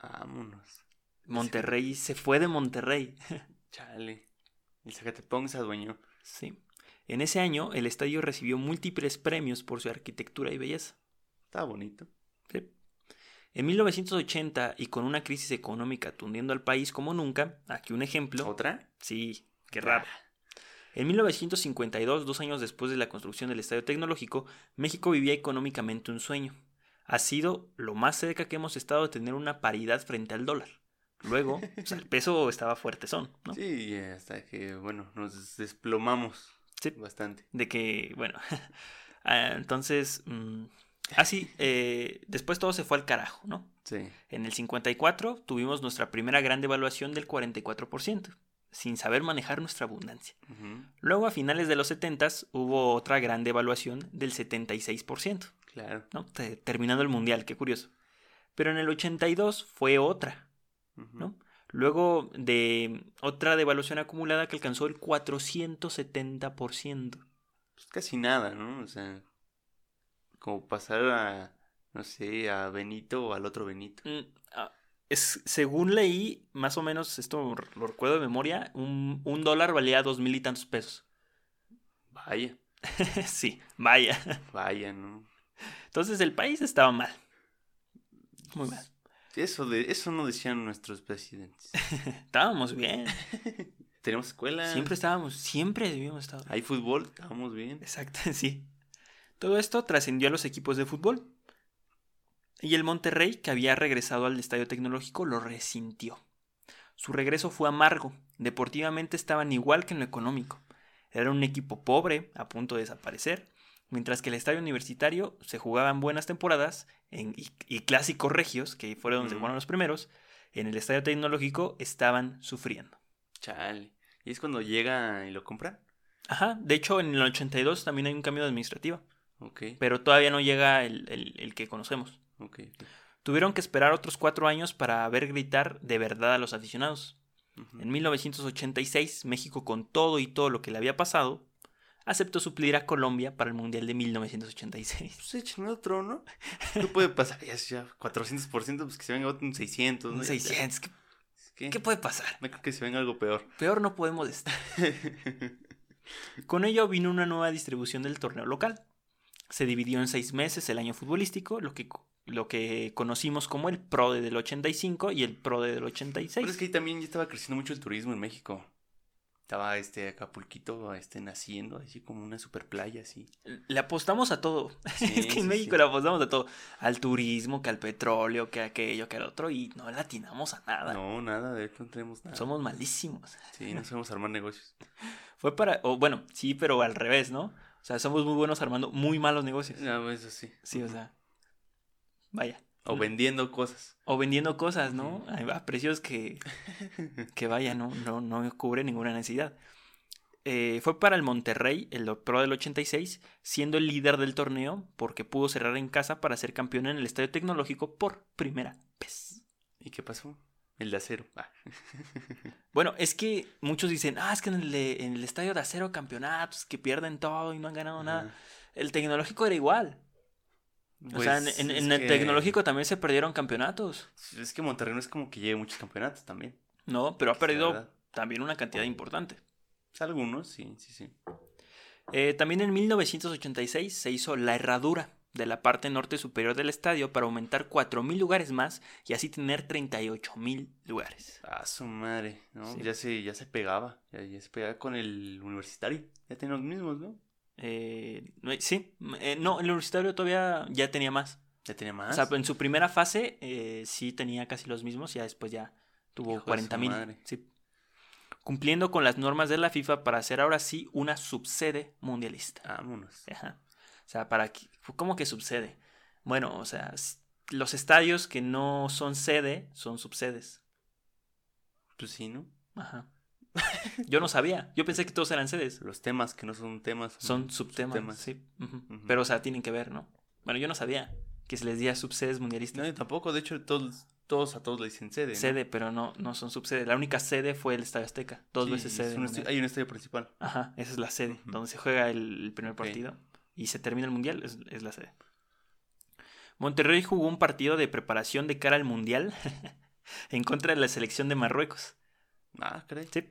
Vámonos. Monterrey se fue de Monterrey. Chale. El Zacatepong se adueñó. Sí. En ese año el estadio recibió múltiples premios por su arquitectura y belleza. Estaba bonito. Sí. En 1980 y con una crisis económica tundiendo al país como nunca, aquí un ejemplo. ¿Otra? Sí, qué raro. En 1952, dos años después de la construcción del Estadio Tecnológico, México vivía económicamente un sueño. Ha sido lo más cerca que hemos estado de tener una paridad frente al dólar. Luego, o sea, el peso estaba fuertezón, ¿no? Sí, hasta que, bueno, nos desplomamos Sí. bastante. De que, bueno, ah, entonces, mm, así, eh, después todo se fue al carajo, ¿no? Sí. En el 54 tuvimos nuestra primera gran devaluación del 44%, sin saber manejar nuestra abundancia. Luego, a finales de los 70 hubo otra gran devaluación del 76%, Claro. Terminando el mundial, qué curioso. Pero en el 82 fue otra. ¿no? Luego de otra devaluación acumulada que alcanzó el 470%. Pues casi nada, ¿no? O sea, como pasar a, no sé, a Benito o al otro Benito. Mm, ah, Es, según leí, más o menos, esto lo recuerdo de memoria, un, un dólar valía dos mil y tantos pesos. Vaya, sí, vaya. vaya, ¿no? Entonces el país estaba mal. Muy mal. Eso, de, eso no decían nuestros presidentes. Estábamos bien. Tenemos escuela, Siempre estábamos, siempre debíamos estar. hay fútbol, estábamos bien. Exacto, sí. Todo esto trascendió a los equipos de fútbol. Y el Monterrey, que había regresado al Estadio Tecnológico, lo resintió. Su regreso fue amargo. Deportivamente estaban igual que en lo económico. Era un equipo pobre, a punto de desaparecer, mientras que el estadio universitario se jugaban buenas temporadas en- y, y clásicos regios, que fueron donde se Ujú. jugaron los primeros, en el estadio tecnológico estaban sufriendo. Chale. ¿Y es cuando llega y lo compran? Ajá, de hecho en el 82 también hay un cambio de pero todavía no llega el, el- el que conocemos. Tuvieron que esperar otros cuatro años para ver gritar de verdad a los aficionados. En 1986, México, con todo y todo lo que le había pasado, aceptó suplir a Colombia para el Mundial de 1986. Pues échenle otro, ¿no? ¿Qué puede pasar? Ya, ya 400%, pues que se venga otro un 600. ¿no? Un Ya, 600, ¿qué. ¿Qué? qué puede pasar? No creo que se venga algo peor. Peor no podemos estar. Con ello vino una nueva distribución del torneo local. Se dividió en seis meses el año futbolístico, lo que, lo que conocimos como el PRODE del 85 y el PRODE del 86. Pero es que ahí también ya estaba creciendo mucho el turismo en México. Estaba este Acapulquito este, naciendo, así como una super playa, así. Le apostamos a todo. Sí, es que en sí, México sí. le apostamos a todo. Al turismo, que al petróleo, que a aquello, que al otro. Y no le atinamos a nada. No, nada, de hecho no tenemos nada. Somos malísimos. Sí, no sabemos armar negocios. Fue para. O bueno, sí, pero al revés, ¿no? O sea, somos muy buenos armando muy malos negocios. No, eso sí. Sí, o sea. Vaya. O vendiendo cosas. O vendiendo cosas, ¿no? A a precios que. Que vaya, no, no, no cubre ninguna necesidad. Eh, fue para el Monterrey, el Pro del 86, siendo el líder del torneo porque pudo cerrar en casa para ser campeón en el Estadio Tecnológico por primera vez. ¿Y qué pasó? El de acero. Ah. Bueno, es que muchos dicen, ah, es que en el, de- en el Estadio de Acero campeonatos que pierden todo y no han ganado nada. El Tecnológico era igual. o sea, en, Pues, en- el que- Tecnológico también se perdieron campeonatos, Es que Monterrey no es como que lleve muchos campeonatos también. ¿no? Pero ha La perdido también una cantidad importante. Pues algunos, sí, sí, sí. Eh, también en 1986 se hizo La Herradura, de la parte norte superior del estadio para aumentar 4.000 lugares más y así tener 38.000 lugares. Ah, su madre, ¿no? Sí. Ya, se, ya se pegaba, ya, ya se pegaba con el universitario. Ya tenían los mismos, ¿no? Eh, sí, eh, no, el universitario todavía ya tenía más. Ya tenía O más. sea, en su primera fase eh, sí tenía casi los mismos, ya después ya tuvo Hijo de su 40.000. madre. Sí. Cumpliendo con las normas de la FIFA para hacer ahora sí una subsede mundialista. Vámonos. Ajá. O sea, para que, ¿cómo que subsede? Bueno, o sea, los estadios que no son sede son subsedes. Pues sí, ¿no? Ajá. Yo no sabía. Yo pensé que todos eran sedes. Los temas que no son temas. Son subtemas. subtemas. Sí. Pero, o sea, tienen que ver, ¿no? Bueno, yo no sabía que se les decía subsedes mundialistas. No, yo tampoco. De hecho, todos, todos a todos le dicen sede. ¿no? Sede, pero no, no son subsede. La única sede fue el Estadio Azteca. Dos Sí, veces es sede. un hay un estadio principal. Ajá, esa es la sede. Donde se juega el, el primer partido y se termina el mundial, es, es la sede. Monterrey jugó un partido de preparación de cara al mundial en contra de la selección de Marruecos. Ah, caray. Sí.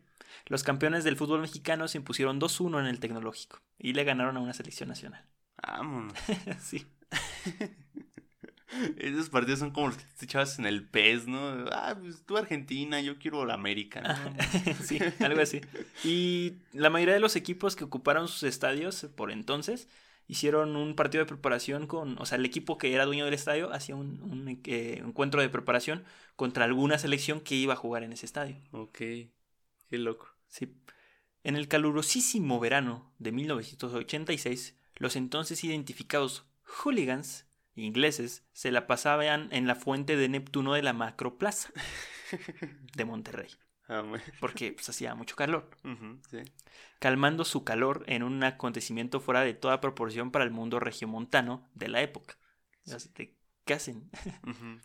Los campeones del fútbol mexicano se impusieron 2-1 en el tecnológico y le ganaron a una selección nacional. Vámonos. sí. Esos partidos son como los que te echabas en el PES, ¿no? Ah, pues tú Argentina, yo quiero la América, ¿no? sí, algo así. Y la mayoría de los equipos que ocuparon sus estadios por entonces hicieron un partido de preparación con, o sea, el equipo que era dueño del estadio hacía un, un, eh, encuentro de preparación contra alguna selección que iba a jugar en ese estadio. ok. Qué loco. Sí. En el calurosísimo verano de 1986, los entonces identificados hooligans ingleses se la pasaban en la fuente de Neptuno de la Macroplaza de Monterrey. Porque pues, hacía mucho calor. Sí. calmando su calor en un acontecimiento fuera de toda proporción para el mundo regiomontano de la época. Te- ¿Qué hacen?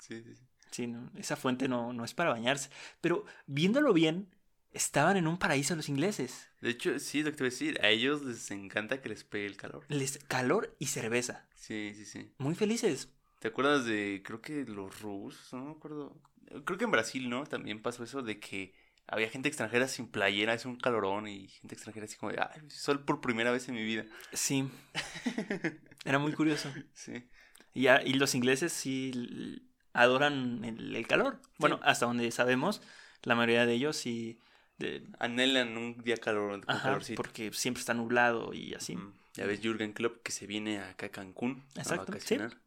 Sí, sí, sí. Sí, no, esa fuente no, no es para bañarse. Pero viéndolo bien, estaban en un paraíso los ingleses. De hecho, sí, lo que te voy a decir, a ellos les encanta que les pegue el calor. Les, calor y cerveza. Sí, sí, sí. Muy felices. ¿Te acuerdas de, creo que los rusos, no me acuerdo? Creo que en Brasil, ¿no? También pasó eso de que había gente extranjera sin playera, es un calorón, y gente extranjera así como de, ay, sol por primera vez en mi vida. Sí, era muy curioso. Sí. Y, ya- y los ingleses sí adoran el, el calor. Bueno, Sí. hasta donde sabemos, la mayoría de ellos sí... de- Anhelan un día calor, ajá, calorcito. porque siempre está nublado y así. Ya ves Jürgen Klopp que se viene acá a Cancún Exacto, a vacacionar.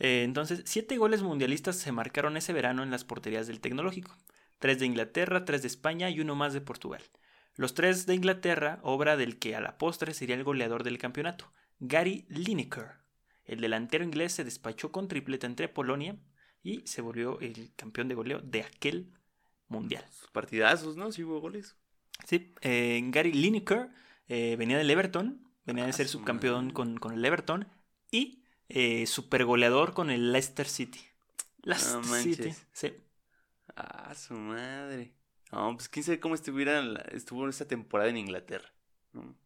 Eh, entonces, siete goles mundialistas se marcaron ese verano en las porterías del Tecnológico. Tres de Inglaterra, tres de España y uno más de Portugal. Los tres de Inglaterra, obra del que a la postre sería el goleador del campeonato, Gary Lineker. El delantero inglés se despachó con tripleta entre Polonia y se volvió el campeón de goleo de aquel mundial. Partidazos, ¿no? Sí hubo goles. Sí, eh, Gary Lineker eh, venía del Everton, venía de Ah, ser su subcampeón con, con el Everton y eh, supergoleador con el Leicester City. Leicester City, sí. Ah, su madre. No, pues quién sabe cómo estuviera la- estuvo esta temporada en Inglaterra. ¿no?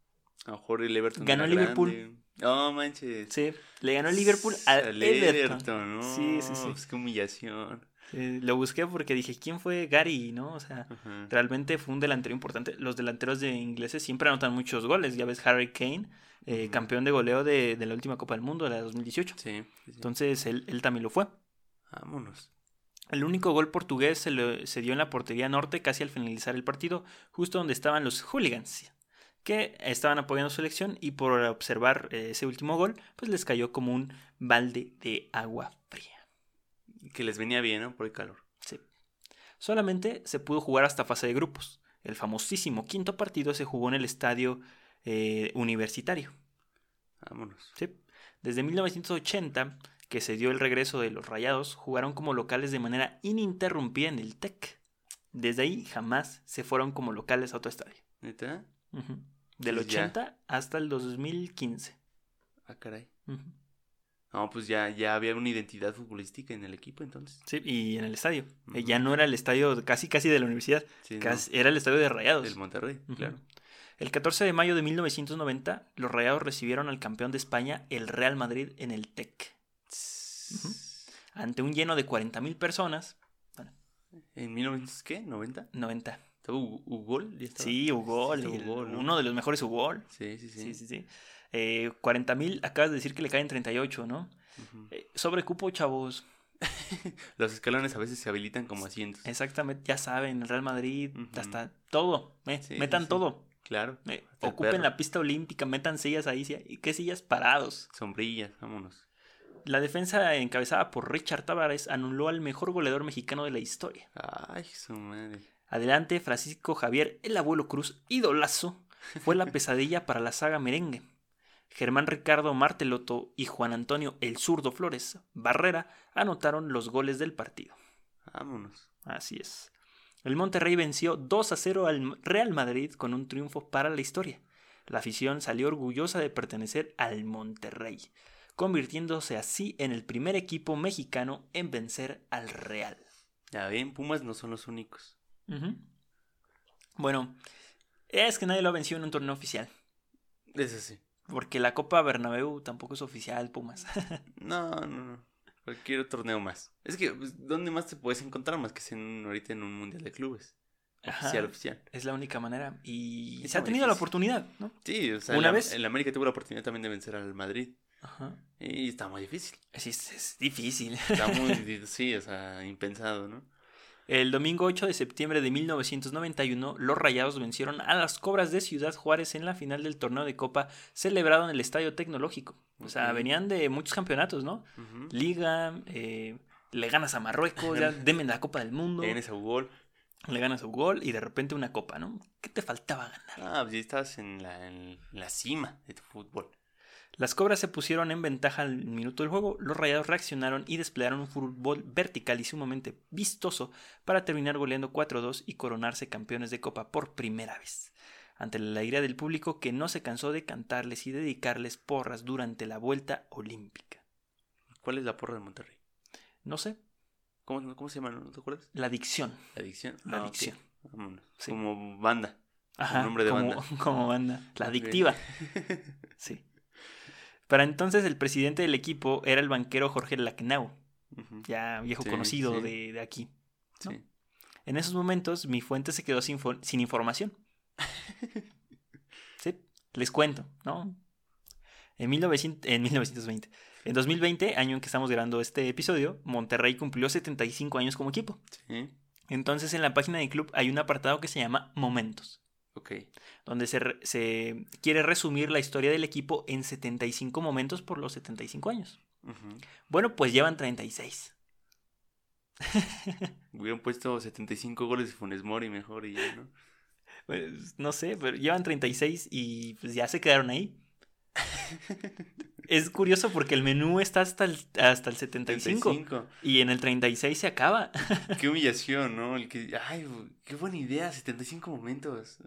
A lo mejor el Everton. Ganó Liverpool. No manches. Sí, le ganó Liverpool al Everton. no. Sí, sí, sí. Pues qué humillación. Eh, lo busqué porque dije, ¿quién fue Gary? ¿No? O sea, realmente fue un delantero importante. Los delanteros de ingleses siempre anotan muchos goles. Ya ves, Harry Kane, eh, campeón de goleo de, de la última Copa del Mundo, la de 2018. Sí, sí, sí. Entonces, él, él también lo fue. Vámonos. El único gol portugués se, lo- se dio en la portería norte casi al finalizar el partido, justo donde estaban los hooligans, que estaban apoyando su selección y por observar eh, ese último gol, pues les cayó como un balde de agua fría. Que les venía bien, ¿no? Por el calor. Sí. Solamente se pudo jugar hasta fase de grupos. El famosísimo quinto partido se jugó en el estadio eh, universitario. Vámonos. Sí. Desde 1980, que se dio el regreso de los Rayados, jugaron como locales de manera ininterrumpida en el TEC. Desde ahí jamás se fueron como locales a otro estadio. ¿Neta? Ujú. Del Pues ya. 80 hasta el 2015. Ah, caray. Ujú. No, pues ya, ya había una identidad futbolística en el equipo entonces. Sí, y en el estadio. Eh. Ya no era el estadio casi casi de la universidad, Sí, era el estadio de Rayados. Del Monterrey, claro. El 14 de mayo de 1990, los Rayados recibieron al campeón de España, el Real Madrid, en el TEC. Ante un lleno de 40.000 personas. ¿En 1900 qué? ¿90? 90. ¿Estaba Hu- Ugol? Sí, Ugol, Sí, el- estaba Ugol, ¿no? uno de los mejores Ugol. Sí, sí, sí. Sí, sí, sí. Eh, 40 mil, acabas de decir que le caen 38, ¿no? Ujú. Eh, sobre cupo, chavos. Los escalones a veces se habilitan como asientos. Exactamente, ya saben, el Real Madrid, hasta todo. eh, Sí, metan sí. todo. Claro. ocupen la pista olímpica, metan sillas ahí. sí, ¿Y qué sillas? Parados. Sombrillas, vámonos. La defensa encabezada por Richard Tavares anuló al mejor goleador mexicano de la historia. Ay, su madre. Adelante, Francisco Javier, el abuelo Cruz, idolazo, fue la pesadilla para la saga merengue. Germán Ricardo Marteloto y Juan Antonio El Zurdo Flores Barrera anotaron los goles del partido. Vámonos. Así es. El Monterrey venció 2 a 0 al Real Madrid con un triunfo para la historia. La afición salió orgullosa de pertenecer al Monterrey, convirtiéndose así en el primer equipo mexicano en vencer al Real. Ya ven, Pumas no son los únicos. Bueno, es que nadie lo ha vencido en un torneo oficial. Es así. Porque la Copa Bernabéu tampoco es oficial, Pumas. No, no, no. Cualquier torneo más. Es que, pues, ¿dónde más te puedes encontrar más que si en ahorita en un mundial de clubes? Ajá. Oficial, oficial. Es la única manera. Y se ha tenido la oportunidad, ¿no? Sí, o sea, ¿Una vez? el América tuvo la oportunidad también de vencer al Madrid. Ajá. Y está muy difícil. Es, es- es difícil. Está muy, sí, o sea, impensado, ¿no? El domingo 8 de septiembre de 1991, los Rayados vencieron a las Cobras de Ciudad Juárez en la final del torneo de Copa celebrado en el Estadio Tecnológico. O sea, venían de muchos campeonatos, ¿no? Liga, eh, le ganas a Marruecos, ya denme la Copa del Mundo, Le ganas a gol. le ganas a gol y de repente una Copa, ¿no? ¿Qué te faltaba ganar? Ah, pues ya estás en la, en la cima de tu fútbol. Las Cobras se pusieron en ventaja al minuto del juego, los Rayados reaccionaron y desplegaron un fútbol vertical y sumamente vistoso para terminar goleando 4-2 y coronarse campeones de Copa por primera vez. Ante la alegría del público que no se cansó de cantarles y dedicarles porras durante la vuelta olímpica. ¿Cuál es la porra de Monterrey? No sé, ¿Cómo, cómo se llama? ¿No te acuerdas? la adicción. La adicción. La Ah, adicción. Sí. Como banda. Ajá, nombre de como, banda. como banda. La adictiva. Sí. Para entonces el presidente del equipo era el banquero Jorge Lacnau, ya viejo Sí, conocido sí. De, de aquí. ¿no? Sí. En esos momentos mi fuente se quedó sin, sin información. Sí, les cuento, ¿no? En, 1900 en 1920. En 2020, año en que estamos grabando este episodio, Monterrey cumplió 75 años como equipo. Sí. Entonces en la página del club hay un apartado que se llama Momentos, Ok. donde se, re- se quiere resumir la historia del equipo en 75 momentos por los 75 años. Ujú. Bueno, pues llevan 36. Hubieran puesto 75 goles de Funes Mori mejor y ya, ¿no? Pues, no sé, pero llevan 36 y pues ya se quedaron ahí. Es curioso porque el menú está hasta el, hasta el 75 75. y en el 36 se acaba. Qué humillación, ¿no? El que, ay, qué buena idea, 75 momentos.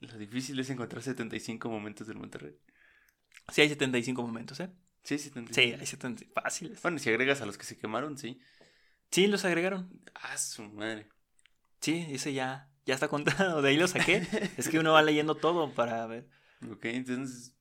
Lo difícil es encontrar 75 momentos del Monterrey. Sí hay 75 momentos, ¿eh? Sí, 75. Sí, hay 70 fáciles. Bueno, si agregas a los que se quemaron, sí. Sí, los agregaron. Ah, su madre. Sí, ese ya, ya está contado. De ahí lo saqué. Es que uno va leyendo todo para ver. Ok, entonces,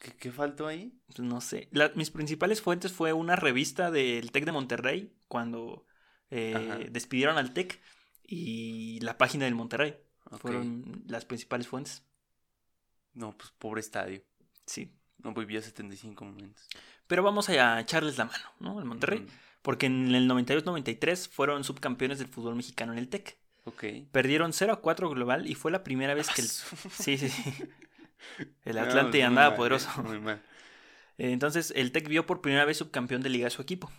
¿qué, qué faltó ahí? Pues, no sé. La- mis principales fuentes fue una revista del TEC de Monterrey cuando eh, despidieron al TEC y la página del Monterrey. Fueron las principales fuentes. No, pues pobre estadio. Sí. No vivió 75 momentos. Pero vamos a echarles la mano, ¿no? Al Monterrey. Porque en el 92-93 fueron subcampeones del fútbol mexicano en el TEC. Ok. Perdieron 0 a 4 global y fue la primera vez que el... Sí, sí, sí. El No, Atlante muy andaba mal, poderoso. eh, Muy mal. Entonces, el TEC vio por primera vez subcampeón de liga a su equipo.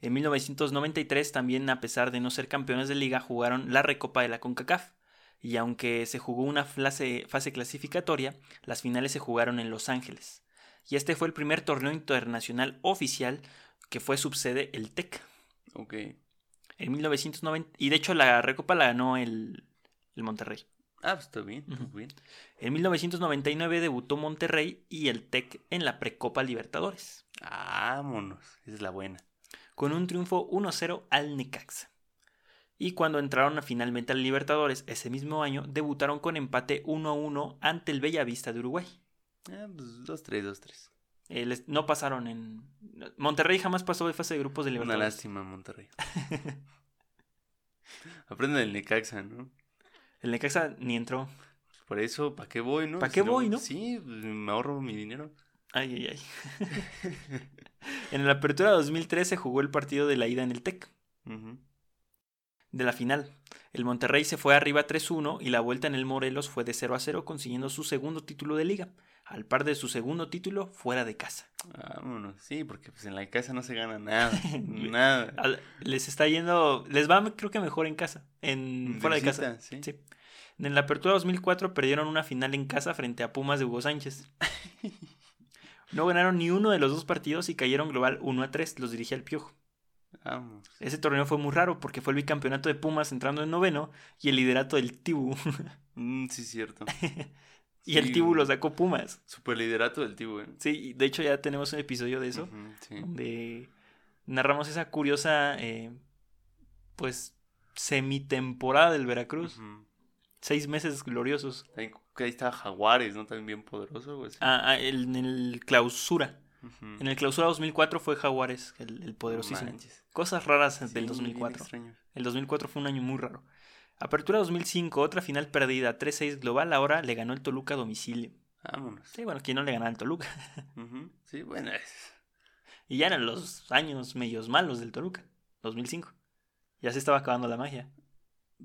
En 1993 también, a pesar de no ser campeones de liga, jugaron la Recopa de la CONCACAF. Y aunque se jugó una fase, fase clasificatoria, las finales se jugaron en Los Ángeles. Y este fue el primer torneo internacional oficial que fue subsede el TEC. Ok. En 1990, y de hecho la Recopa la ganó el, el Monterrey. Ah, pues está bien, está bien. En 1999 debutó Monterrey y el TEC en la Precopa Libertadores, Vámonos. Esa es la buena. con un triunfo 1-0 al Necaxa. Y cuando entraron finalmente al Libertadores ese mismo año, debutaron con empate 1-1 ante el Bellavista de Uruguay. Ah, pues 2-3, 2-3. Eh, les- no pasaron en... Monterrey jamás pasó de fase de grupos de Una Libertadores. lástima, Monterrey. Aprenden el Necaxa, ¿no? El Necaxa ni entró. Por eso, ¿para qué voy, no? ¿Pa' Si qué voy, no? Sí, pues, me ahorro mi dinero. Ay, ay, ay. en la apertura 2013 jugó el partido de la ida en el TEC. De la final. El Monterrey se fue arriba 3-1 y la vuelta en el Morelos fue de 0 a 0 consiguiendo su segundo título de liga, al par de su segundo título fuera de casa. Vámonos, sí, porque pues en la casa no se gana nada, nada. Les está yendo, les va creo que mejor en casa, en fuera de casa. ¿sí? sí. En la apertura 2004 perdieron una final en casa frente a Pumas de Hugo Sánchez. No ganaron ni uno de los dos partidos y cayeron global 1 a 3, los dirigía el Piojo. Vamos. Ese torneo fue muy raro porque fue el bicampeonato de Pumas entrando en noveno y el liderato del Tibu. Mm, sí, cierto. y el Tibu lo sacó Pumas. Super liderato del Tibu. ¿eh? Sí, de hecho ya tenemos un episodio de eso. Donde narramos esa curiosa, eh, pues, semitemporada del Veracruz. Seis meses gloriosos. Ahí, estaba Jaguares, ¿no? También bien poderoso. Ah, ah en el clausura. En el clausura 2004 fue Jaguares, el, poderosísimo. Cosas raras del 2004. El 2004 fue un año muy raro. Apertura 2005, otra final perdida, 3-6 global, ahora le ganó el Toluca a domicilio. Vámonos. Sí, bueno, ¿quién no le ganaba al Toluca? Sí, bueno. Y ya eran los años medios malos del Toluca, 2005. Ya se estaba acabando la magia.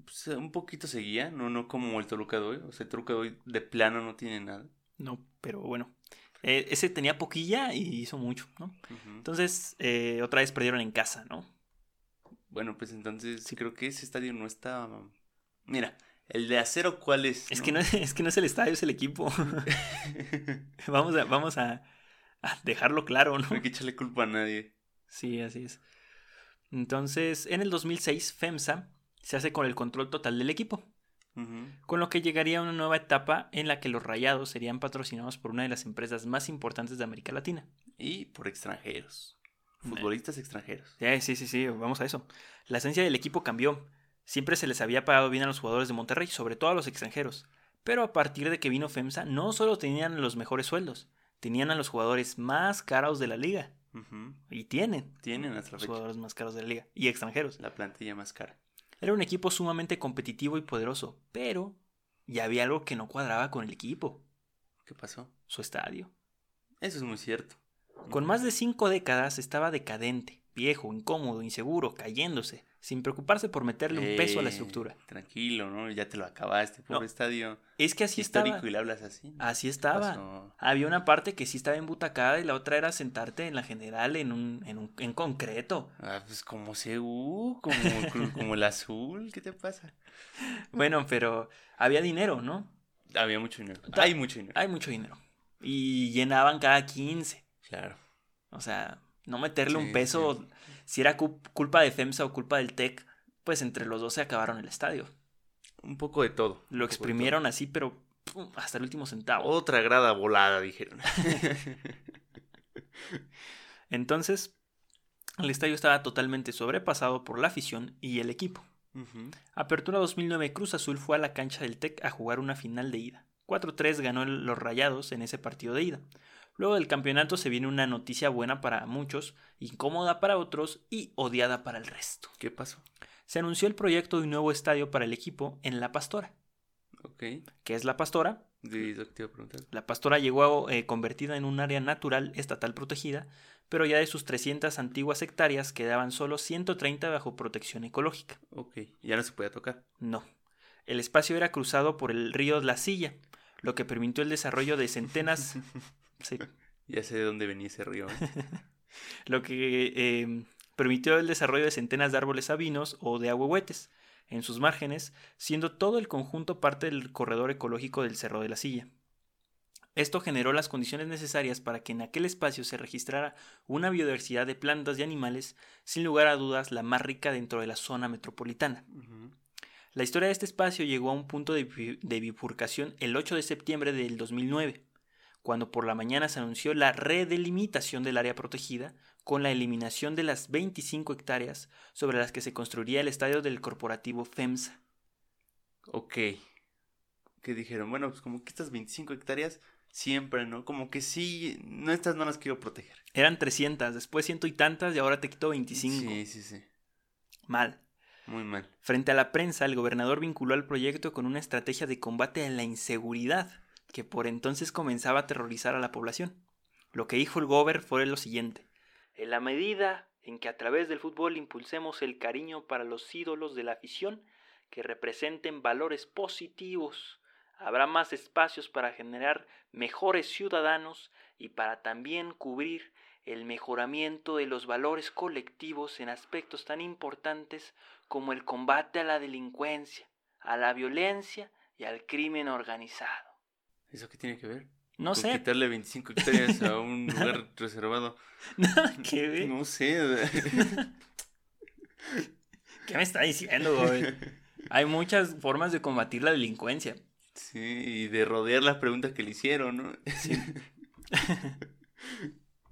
Pues, un poquito seguía, no, no como el Toluca de hoy. O sea, el Toluca de hoy de plano no tiene nada. No, pero bueno. Eh, ese tenía poquilla y hizo mucho, ¿no? Entonces, eh, otra vez perdieron en casa, ¿no? Bueno, pues entonces sí. creo que ese estadio no está... Mira, el de acero, ¿cuál es? Es, Que, no, es que no es el estadio, es el equipo. vamos a, vamos a, dejarlo claro, ¿no? No hay que echarle culpa a nadie. Sí, así es. Entonces, en el 2006, FEMSA se hace con el control total del equipo con lo que llegaría a una nueva etapa en la que los rayados serían patrocinados por una de las empresas más importantes de América Latina. Y por extranjeros. Futbolistas extranjeros. Sí, sí, sí, vamos a eso. La esencia del equipo cambió. Siempre se les había pagado bien a los jugadores de Monterrey, sobre todo a los extranjeros. Pero a partir de que vino FEMSA, no solo tenían los mejores sueldos, tenían a los jugadores más caros de la liga. Y tienen. Tienen hasta los jugadores más caros de la liga. Y extranjeros. La plantilla más cara. Era un equipo sumamente competitivo y poderoso, pero ya había algo que no cuadraba con el equipo. ¿Qué pasó? Su estadio. Eso es muy cierto. Con más de cinco décadas estaba decadente, viejo, incómodo, inseguro, cayéndose sin preocuparse por meterle un peso a la estructura. Tranquilo, ¿no? Ya te lo acabaste, pobre estadio. Es que así histórico estaba. y le hablas así. Así estaba. Había una parte que sí estaba embutacada y la otra era sentarte en la general en un, en un en concreto. Ah, pues como CU, como, como el azul, ¿qué te pasa? Bueno, pero había dinero, ¿no? Había mucho dinero. Hay mucho dinero. Hay mucho dinero. Y llenaban cada 15. Claro. O sea, no meterle un peso si era culpa de FEMSA o culpa del TEC, pues entre los dos se acabaron el estadio. Un poco de todo. Lo exprimieron así, pero hasta el último centavo. Otra grada volada, dijeron. Entonces, el estadio estaba totalmente sobrepasado por la afición y el equipo. Apertura 2009, Cruz Azul fue a la cancha del TEC a jugar una final de ida. 4-3 ganó los Rayados en ese partido de ida. Luego del campeonato se viene una noticia buena para muchos, incómoda para otros y odiada para el resto. ¿Qué pasó? Se anunció el proyecto de un nuevo estadio para el equipo en La Pastora. Ok. ¿Qué es La Pastora? La Pastora llegó eh, convertida en un área natural estatal protegida, pero ya de sus 300 antiguas hectáreas quedaban solo 130 bajo protección ecológica. Ok, ya no se podía tocar. No. El espacio era cruzado por el río La Silla, lo que permitió el desarrollo de centenas Sí. Ya sé de dónde venía ese río. ¿eh? Lo que em, permitió el desarrollo de centenas de árboles sabinos o de ahuehuetes en sus márgenes, siendo todo el conjunto parte del corredor ecológico del Cerro de la Silla. Esto generó las condiciones necesarias para que en aquel espacio se registrara una biodiversidad de plantas y animales, sin lugar a dudas la más rica dentro de la zona metropolitana. La historia de este espacio llegó a un punto de, de bifurcación el 8 de septiembre del 2009, cuando por la mañana se anunció la redelimitación del área protegida con la eliminación de las 25 hectáreas sobre las que se construiría el estadio del corporativo FEMSA. Ok. Que dijeron, bueno, pues como que estas 25 hectáreas siempre, ¿no? Como que sí, no estas no las quiero proteger. Eran 300, después ciento y tantas y ahora te quito 25. Sí, sí, sí. Mal. Muy mal. Frente a la prensa, el gobernador vinculó al proyecto con una estrategia de combate a la inseguridad que por entonces comenzaba a aterrorizar a la población. Lo que dijo el Gober fue lo siguiente. En la medida en que a través del fútbol impulsemos el cariño para los ídolos de la afición que representen valores positivos, habrá más espacios para generar mejores ciudadanos y para también cubrir el mejoramiento de los valores colectivos en aspectos tan importantes como el combate a la delincuencia, a la violencia y al crimen organizado. ¿Eso qué tiene que ver? No Con sé, quitarle 25 hectáreas a un lugar reservado. nada que ver. No sé. ¿Qué me está diciendo, güey? Hay muchas formas de combatir la delincuencia. Sí, y de rodear las preguntas que le hicieron, ¿no?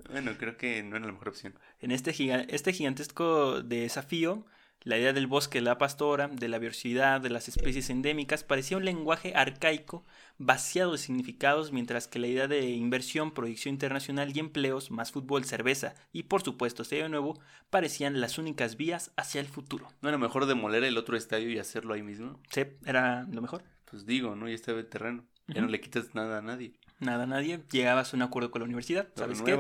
bueno, creo que no era la mejor opción. En este, giga- este gigantesco desafío, la idea del bosque de la pastora, de la diversidad, de las especies endémicas, parecía un lenguaje arcaico, vaciado de significados, mientras que la idea de inversión, proyección internacional y empleos, más fútbol, cerveza y por supuesto estadio nuevo, parecían las únicas vías hacia el futuro. ¿No era mejor demoler el otro estadio y hacerlo ahí mismo? Sí, era lo mejor. Pues digo, ¿no? Ya estaba el terreno. Ya no le quitas nada a nadie. Nada, nadie. Llegabas a un acuerdo con la universidad. ¿Sabes qué?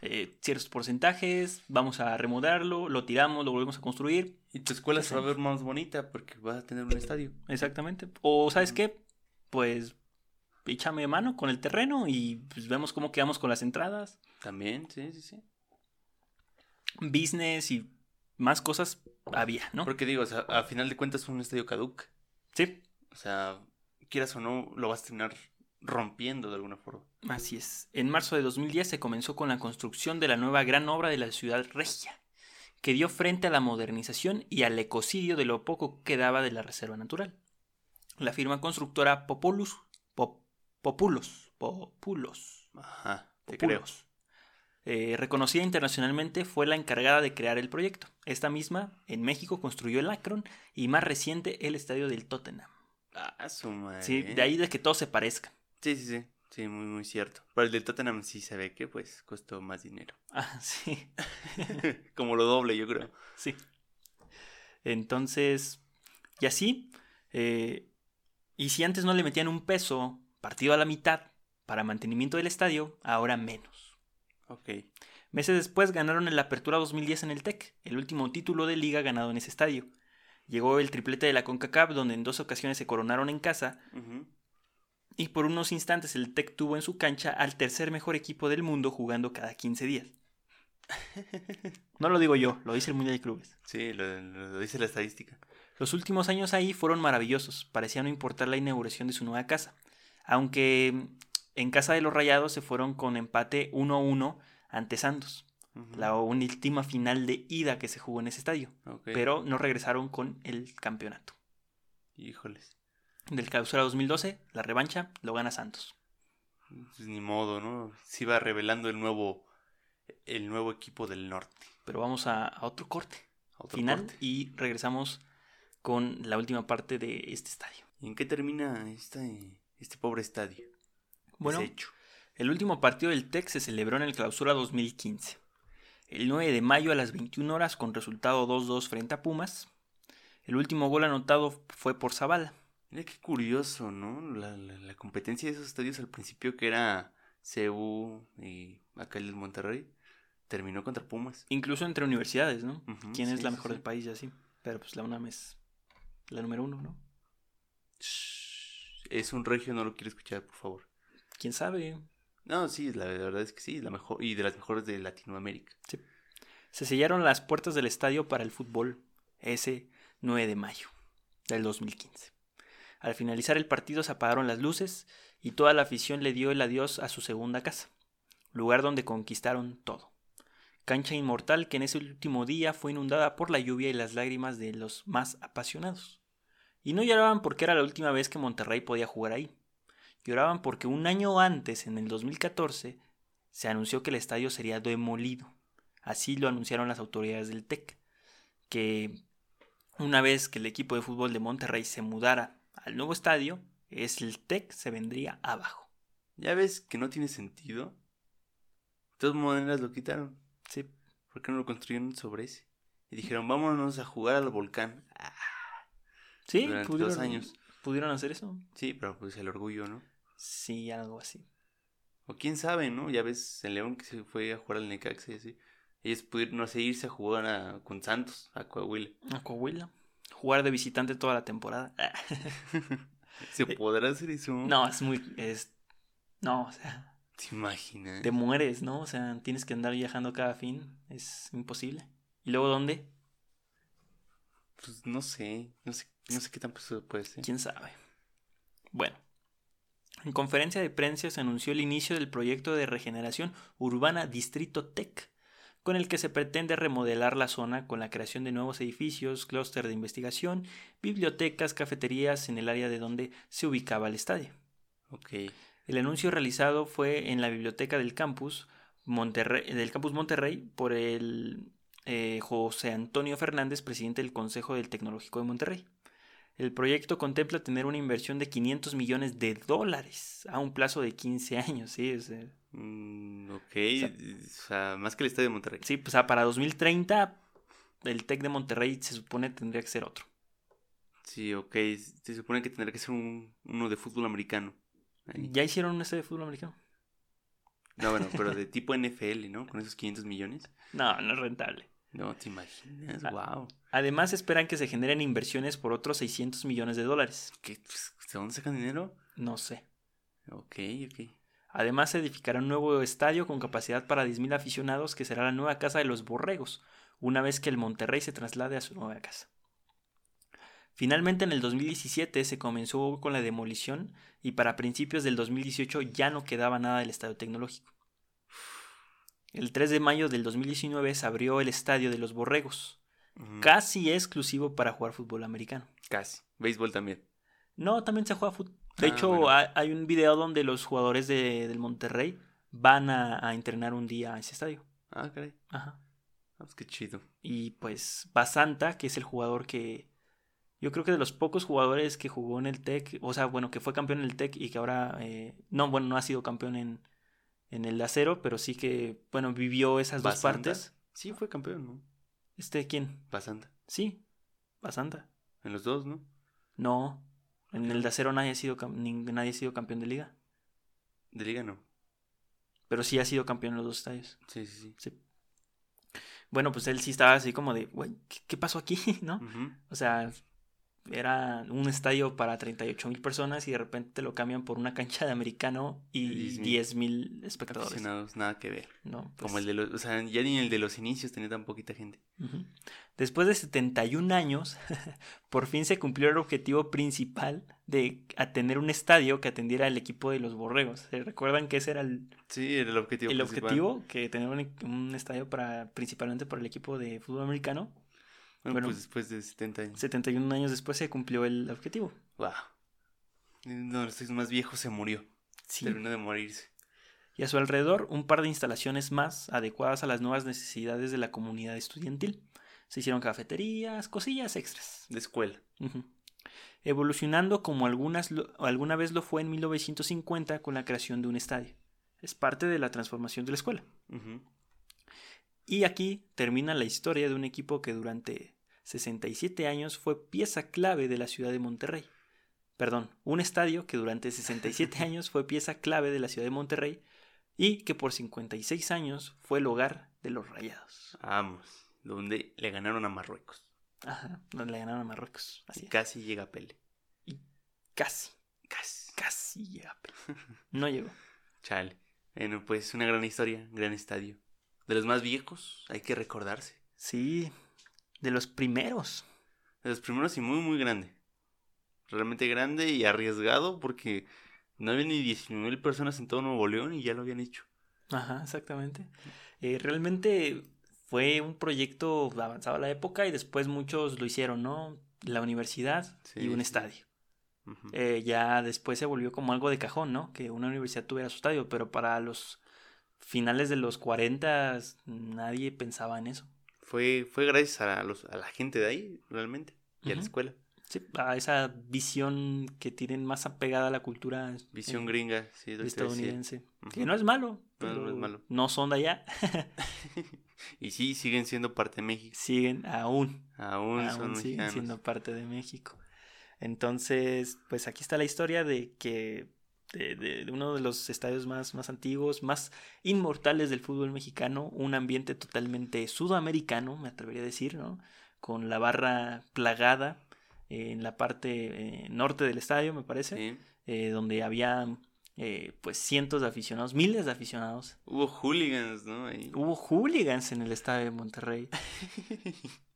Eh, ciertos porcentajes, vamos a remodelarlo, lo tiramos, lo volvemos a construir. y tu escuela se va a ver más bonita porque vas a tener un estadio. Exactamente. O, ¿sabes qué? Pues échame mano con el terreno y pues vemos cómo quedamos con las entradas. También, sí, sí, sí. Business y más cosas había, ¿no? Porque digo, o sea, a final de cuentas un estadio caduc. Sí, O sea, quieras o no, lo vas a terminar rompiendo de alguna forma. así es. En marzo de 2010 se comenzó con la construcción de la nueva gran obra de la ciudad regia, que dio frente a la modernización y al ecocidio de lo poco que quedaba de la reserva natural. La firma constructora Populus, Pop- Populos, Populos, Ajá, te creo. Populos, eh, reconocida internacionalmente, fue la encargada de crear el proyecto. Esta misma, en México, construyó el Akron y más reciente el estadio del Tottenham. Ah, su madre. Sí, de ahí de que todos se parezcan. Sí, sí, sí. Sí, muy, muy cierto. Para el del Tottenham sí se ve que pues costó más dinero. Ah, sí, Como lo doble, yo creo. sí. Entonces, y así, eh, y si antes no le metían un peso partido a la mitad para mantenimiento del estadio, ahora menos. Ok. Meses después ganaron el Apertura 2010 en el TEC, el último título de liga ganado en ese estadio. Llegó el triplete de la CONCACAF, donde en dos ocasiones se coronaron en casa, Ujú. Y por unos instantes el TEC tuvo en su cancha al tercer mejor equipo del mundo jugando cada 15 días. No lo digo yo, lo dice el Mundial de Clubes. Sí, lo, lo dice la estadística. Los últimos años ahí fueron maravillosos, parecía no importar la inauguración de su nueva casa, aunque en casa de los Rayados se fueron con empate 1-1 ante Santos, la última final de ida que se jugó en ese estadio, pero no regresaron con el campeonato. Híjoles. Del clausura 2012, la revancha lo gana Santos. Pues ni modo, ¿no? Se iba revelando el nuevo, el nuevo equipo del norte. Pero vamos a, a otro corte A otro final corte. y regresamos con la última parte de este estadio. ¿Y en qué termina este, este pobre estadio? Bueno, el último partido del TEC se celebró en el clausura 2015. El 9 de mayo a las 21 horas con resultado 2-2 frente a Pumas. El último gol anotado fue por Zavala. Mira qué curioso, ¿no? La, la, la competencia de esos estadios al principio que era CU y acá el Monterrey, terminó contra Pumas. Incluso entre universidades, ¿no? ¿Quién es sí, la sí, mejor sí. del país y así? Pero pues la UNAM es la número uno, ¿no? Es un regio, no lo quiero escuchar, por favor. ¿Quién sabe? No, sí, la verdad es que sí, la mejor y de las mejores de Latinoamérica. Se sellaron las puertas del estadio para el fútbol ese 9 de mayo del 2015. Al finalizar el partido se apagaron las luces y toda la afición le dio el adiós a su segunda casa, lugar donde conquistaron todo. Cancha inmortal que en ese último día fue inundada por la lluvia y las lágrimas de los más apasionados. Y no lloraban porque era la última vez que Monterrey podía jugar ahí. Lloraban porque un año antes, en el 2014, se anunció que el estadio sería demolido. Así lo anunciaron las autoridades del TEC, que una vez que el equipo de fútbol de Monterrey se mudara al nuevo estadio, es el TEC se vendría abajo. Ya ves que no tiene sentido. De todas maneras lo quitaron. Sí, ¿Por qué no lo construyeron sobre ese? Y dijeron, vámonos a jugar al volcán. Ah, sí Durante pudieron, dos años. pudieron hacer eso. sí, pero pues el orgullo, ¿no? Sí, algo así. O quién sabe, ¿no? Ya ves el León que se fue a jugar al Necaxa y así. Ellos pudieron, no sé, irse a jugar a- con Santos, a Coahuila. A Coahuila. Jugar de visitante toda la temporada. ¿Se podrá hacer eso? No, es muy. Es... No, o sea, ¿Te imaginas? te mueres, ¿no? O sea, tienes que andar viajando cada fin. Es imposible. ¿Y luego dónde? Pues no sé, no sé, no sé qué tan pesado puede ser. ¿Quién sabe? Bueno. En conferencia de prensa se anunció el inicio del proyecto de regeneración urbana Distrito Tech, con el que se pretende remodelar la zona con la creación de nuevos edificios, clúster de investigación, bibliotecas, cafeterías en el área de donde se ubicaba el estadio. Ok. El anuncio realizado fue en la biblioteca del campus Monterrey, del campus Monterrey por el eh, José Antonio Fernández, presidente del Consejo del Tecnológico de Monterrey. El proyecto contempla tener una inversión de 500 millones de dólares a un plazo de 15 años. Sí, o sea, Mm, ok, sea- o sea, más que el estadio de Monterrey. sí, pues, o sea, para 2030 el TEC de Monterrey se supone tendría que ser otro. Sí, ok, se supone que tendrá que ser un, uno de fútbol americano. Ahí. ¿Ya hicieron un estadio de fútbol americano? No, bueno, pero de tipo NFL, ¿no? Con esos 500 millones. No, no es rentable. No, ¿te imaginas? Wow. Además esperan que se generen inversiones por otros 600 millones de dólares. ¿Qué? ¿De dónde sacan dinero? No sé. Ok, ok. Además se edificará un nuevo estadio con capacidad para 10.000 aficionados que será la nueva casa de los Borregos, una vez que el Monterrey se traslade a su nueva casa. Finalmente en el 2017 se comenzó con la demolición y para principios del 2018 ya no quedaba nada del estadio tecnológico. El 3 de mayo del 2019 se abrió el estadio de los Borregos, casi exclusivo para jugar fútbol americano. Casi. Béisbol también. No, también se juega fútbol. De Ah, hecho, bueno. hay, hay un video donde los jugadores de- del Monterrey van a, a entrenar un día a ese estadio. Ah, caray. Ajá. Ah, pues qué chido. Y pues Basanta, que es el jugador que. Yo creo que de los pocos jugadores que jugó en el TEC, o sea, bueno, que fue campeón en el TEC y que ahora. eh, no, bueno, no ha sido campeón en, en el acero, pero sí que, bueno, vivió esas dos partes. Sí, fue campeón, ¿no? ¿Este quién? Basanta. Sí, Basanta. En los dos, ¿no? No, en el de acero nadie ha sido, nadie ha sido campeón de liga. De liga no. Pero sí ha sido campeón en los dos estadios. Sí, sí, sí. Sí. Bueno, pues él sí estaba así como de, güey, ¿qué, qué pasó aquí? ¿No? O sea, era un estadio para 38 mil personas y de repente te lo cambian por una cancha de americano y 10,000 10 mil espectadores. Aficionados, nada que ver. ¿no? Como Pues, el de los, o sea, ya ni el de los inicios tenía tan poquita gente. Después de 71 años, por fin se cumplió el objetivo principal de tener un estadio que atendiera al equipo de los borregos. ¿Se recuerdan que ese era el, Sí, era el objetivo. el principal. objetivo? Que tener un, un estadio para principalmente para el equipo de fútbol americano. Bueno, bueno. pues después de 70 años. 71 años después se cumplió el objetivo. Wow. Uno de los más viejos se murió. Sí. Terminó de morirse. y a su alrededor un par de instalaciones más adecuadas a las nuevas necesidades de la comunidad estudiantil. Se hicieron cafeterías, cosillas extras. De escuela. Evolucionando como algunas lo- alguna vez lo fue en 1950 con la creación de un estadio. Es parte de la transformación de la escuela. Y aquí termina la historia de un equipo que durante 67 años fue pieza clave de la ciudad de Monterrey. Perdón, un estadio que durante 67 años fue pieza clave de la ciudad de Monterrey y que por 56 años fue el hogar de los Rayados. Vamos. Donde le ganaron a Marruecos. Ajá, donde le ganaron a Marruecos. Así Y casi llega a Pele. Casi, Casi. casi llega. pero No llegó. Chale. Bueno, pues una gran historia, gran estadio. De los más viejos, hay que recordarse. Sí, de los primeros. De los primeros y muy, muy grande. Realmente grande y arriesgado porque no había ni 19 mil personas en todo Nuevo León y ya lo habían hecho. Ajá, exactamente. Eh, realmente fue un proyecto avanzado a la época y después muchos lo hicieron, ¿no? La universidad y un estadio. Eh, ya después se volvió como algo de cajón, ¿no? Que una universidad tuviera su estadio, pero para los finales de los 40 nadie pensaba en eso. Fue, fue gracias a, los, a la gente de ahí, realmente, y a la escuela. Sí, a esa visión que tienen más apegada a la cultura Visión eh, gringa, sí, es lo que te decía. estadounidense. Que no es malo, No, no es malo. no son de allá. Y sí, siguen siendo parte de México. Siguen aún Aún, aún son siguen mexicanos. siendo parte de México. Entonces, pues aquí está la historia de que de, de- de uno de los estadios más, más antiguos, más inmortales del fútbol mexicano, un ambiente totalmente sudamericano, me atrevería a decir, ¿no? Con la barra plagada en la parte eh, norte del estadio, me parece, Sí. eh, donde había eh, pues cientos de aficionados, miles de aficionados. Hubo hooligans, ¿no? Hubo hooligans en el estadio de Monterrey.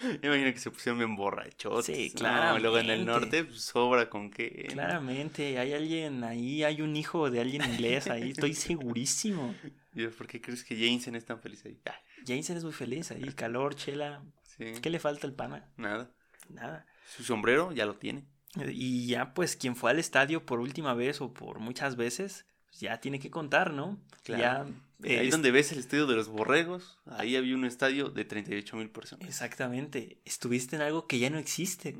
Imagino que se pusieron bien borrachos. Sí, Y luego en el norte, pues, sobra con qué. ¿no? Claramente, hay alguien ahí, hay un hijo de alguien inglés ahí, estoy segurísimo. ¿Y por qué crees que Jameson es tan feliz ahí? Ah, Jason es muy feliz ahí, calor, chela. sí. ¿Qué le falta al pana? Nada. Nada. Su sombrero ya lo tiene. Y ya, pues, quien fue al estadio por última vez o por muchas veces, pues, ya tiene que contar, ¿no? Claro. Ya. Eh, ahí es- donde ves el estadio de los borregos, ahí había un estadio de 38 mil personas. Exactamente. Estuviste en algo que ya no existe.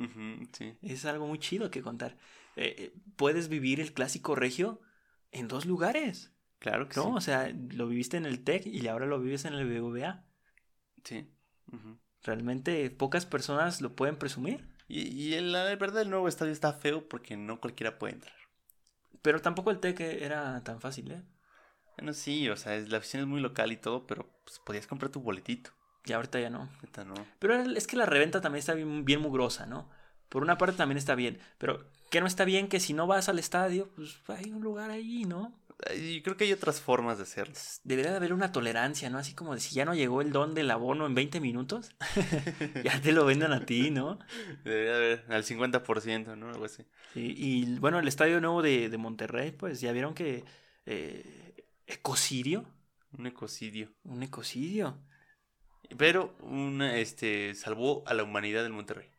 Sí. Es algo muy chido que contar. Eh, eh, puedes vivir el clásico regio en dos lugares, Claro que ¿no? O sea, lo viviste en el TEC y ahora lo vives en el BBVA. sí. Sí. Realmente pocas personas lo pueden presumir. Y, y el- la verdad, el nuevo estadio está feo porque no cualquiera puede entrar. Pero tampoco el TEC era tan fácil, ¿eh? Bueno, sí, o sea, la afición es muy local y todo, pero pues, podías comprar tu boletito. Y ahorita ya no. Neta, no. Pero es que la reventa también está bien, bien mugrosa, ¿no? Por una parte también está bien. Pero que no está bien que si no vas al estadio, pues hay un lugar ahí, ¿no? Y creo que hay otras formas de hacerlo. Debería de haber una tolerancia, ¿no? Así como de si ya no llegó el don del abono en 20 minutos, ya te lo vendan a ti, ¿no? Debería haber al 50%, ¿no? Algo así. Sí, y bueno, el estadio nuevo de, de Monterrey, pues ya vieron que... Eh, ecocidio, Un ecocidio. un ecocidio. Pero una, este, salvó a la humanidad del Monterrey.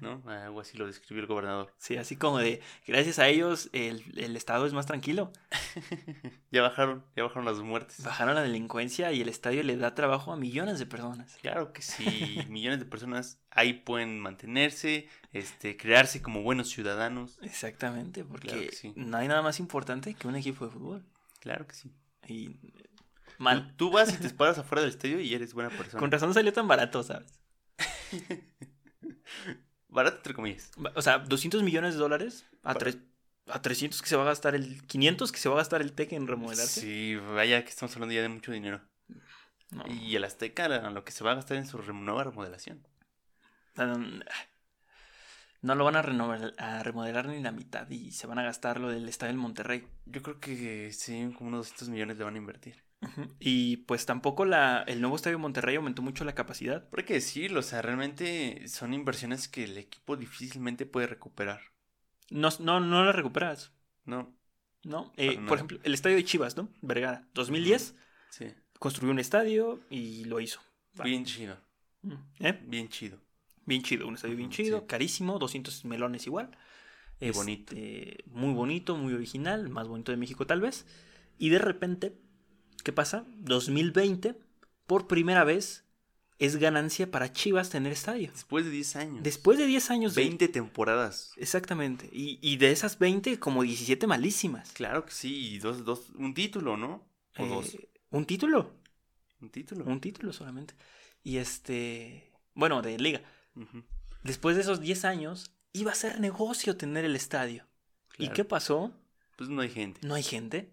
¿No? Algo así lo describió el gobernador. Sí, así como de, gracias a ellos el, el estado es más tranquilo. Ya bajaron, ya bajaron las muertes. Bajaron la delincuencia y el estadio le da trabajo a millones de personas. Claro que sí, millones de personas ahí pueden mantenerse, este, crearse como buenos ciudadanos. Exactamente, porque Claro que sí. no hay nada más importante que un equipo de fútbol. Claro que sí. Y mal. Tú, tú vas y te paras afuera del estadio y eres buena persona. Con razón salió tan barato, ¿sabes? Barato entre comillas. O sea, 200 millones de dólares a, tres- a 300 que se va a gastar el... 500 que se va a gastar el TEC en remodelarse. Sí, vaya que estamos hablando ya de mucho dinero. No. Y el Azteca, lo que se va a gastar en su nueva remodelación. No lo van a, renovar- a remodelar ni la mitad y se van a gastar lo del estadio del Monterrey. Yo creo que sí, como unos 200 millones le van a invertir. Y pues tampoco la, el nuevo estadio de Monterrey aumentó mucho la capacidad. Pero hay que decirlo, o sea, realmente son inversiones que el equipo difícilmente puede recuperar. No, no, no la recuperas. No, ¿no? Eh, por ejemplo, el estadio de Chivas, ¿no? Vergara. 2010 sí. construyó un estadio y lo hizo. Va. Bien chido, Mm. ¿Eh? bien chido. Bien chido, un estadio bien chido, sí. carísimo, 200 melones igual. Y bonito. Este, Muy bonito, muy original, más bonito de México tal vez. Y de repente, ¿qué pasa? 2020, por primera vez, es ganancia para Chivas tener estadio. Después de 10 años. Después de 10 años de... 20 temporadas. Exactamente. Y, y de esas 20, como 17 malísimas. Claro que sí, y dos, dos, un título, ¿no? O Eh, dos. Un título. Un título. Un título solamente. Y este... Bueno, de liga. Después de esos 10 años, iba a ser negocio tener el estadio. ¿Y qué pasó? Pues no hay gente. ¿No hay gente?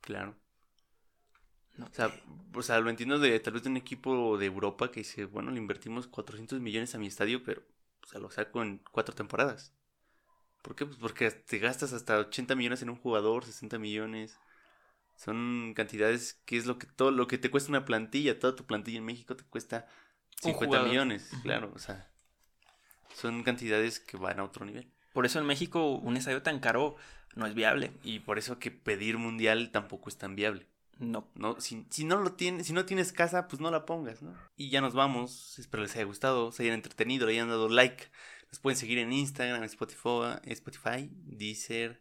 Claro. No, O sea, o sea, lo entiendo de tal vez de un equipo de Europa que dice, bueno, le invertimos 400 millones a mi estadio, pero o sea, lo saco en cuatro temporadas. ¿Por qué? Pues porque te gastas hasta 80 millones en un jugador, 60 millones. Son cantidades que es lo que todo lo que te cuesta una plantilla, toda tu plantilla en México te cuesta 50 jugador. millones, claro, o sea, son cantidades que van a otro nivel. Por eso en México un estadio tan caro no es viable. Y por eso que pedir mundial tampoco es tan viable. No. No, si, si no lo tienes, si no tienes casa, pues no la pongas, ¿no? Y ya nos vamos. Espero les haya gustado, se hayan entretenido, le hayan dado like. Nos pueden seguir en Instagram, Spotify, Spotify, Deezer,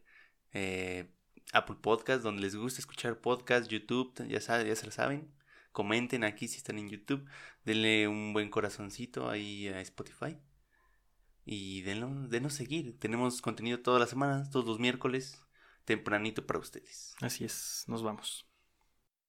eh, Apple Podcast, donde les gusta escuchar podcast, YouTube, ya saben, ya se lo saben. Comenten aquí si están en YouTube. Denle un buen corazoncito ahí a Spotify. Y denlo, denos seguir. Tenemos contenido todas las semanas, todos los miércoles, tempranito para ustedes. Así es, nos vamos.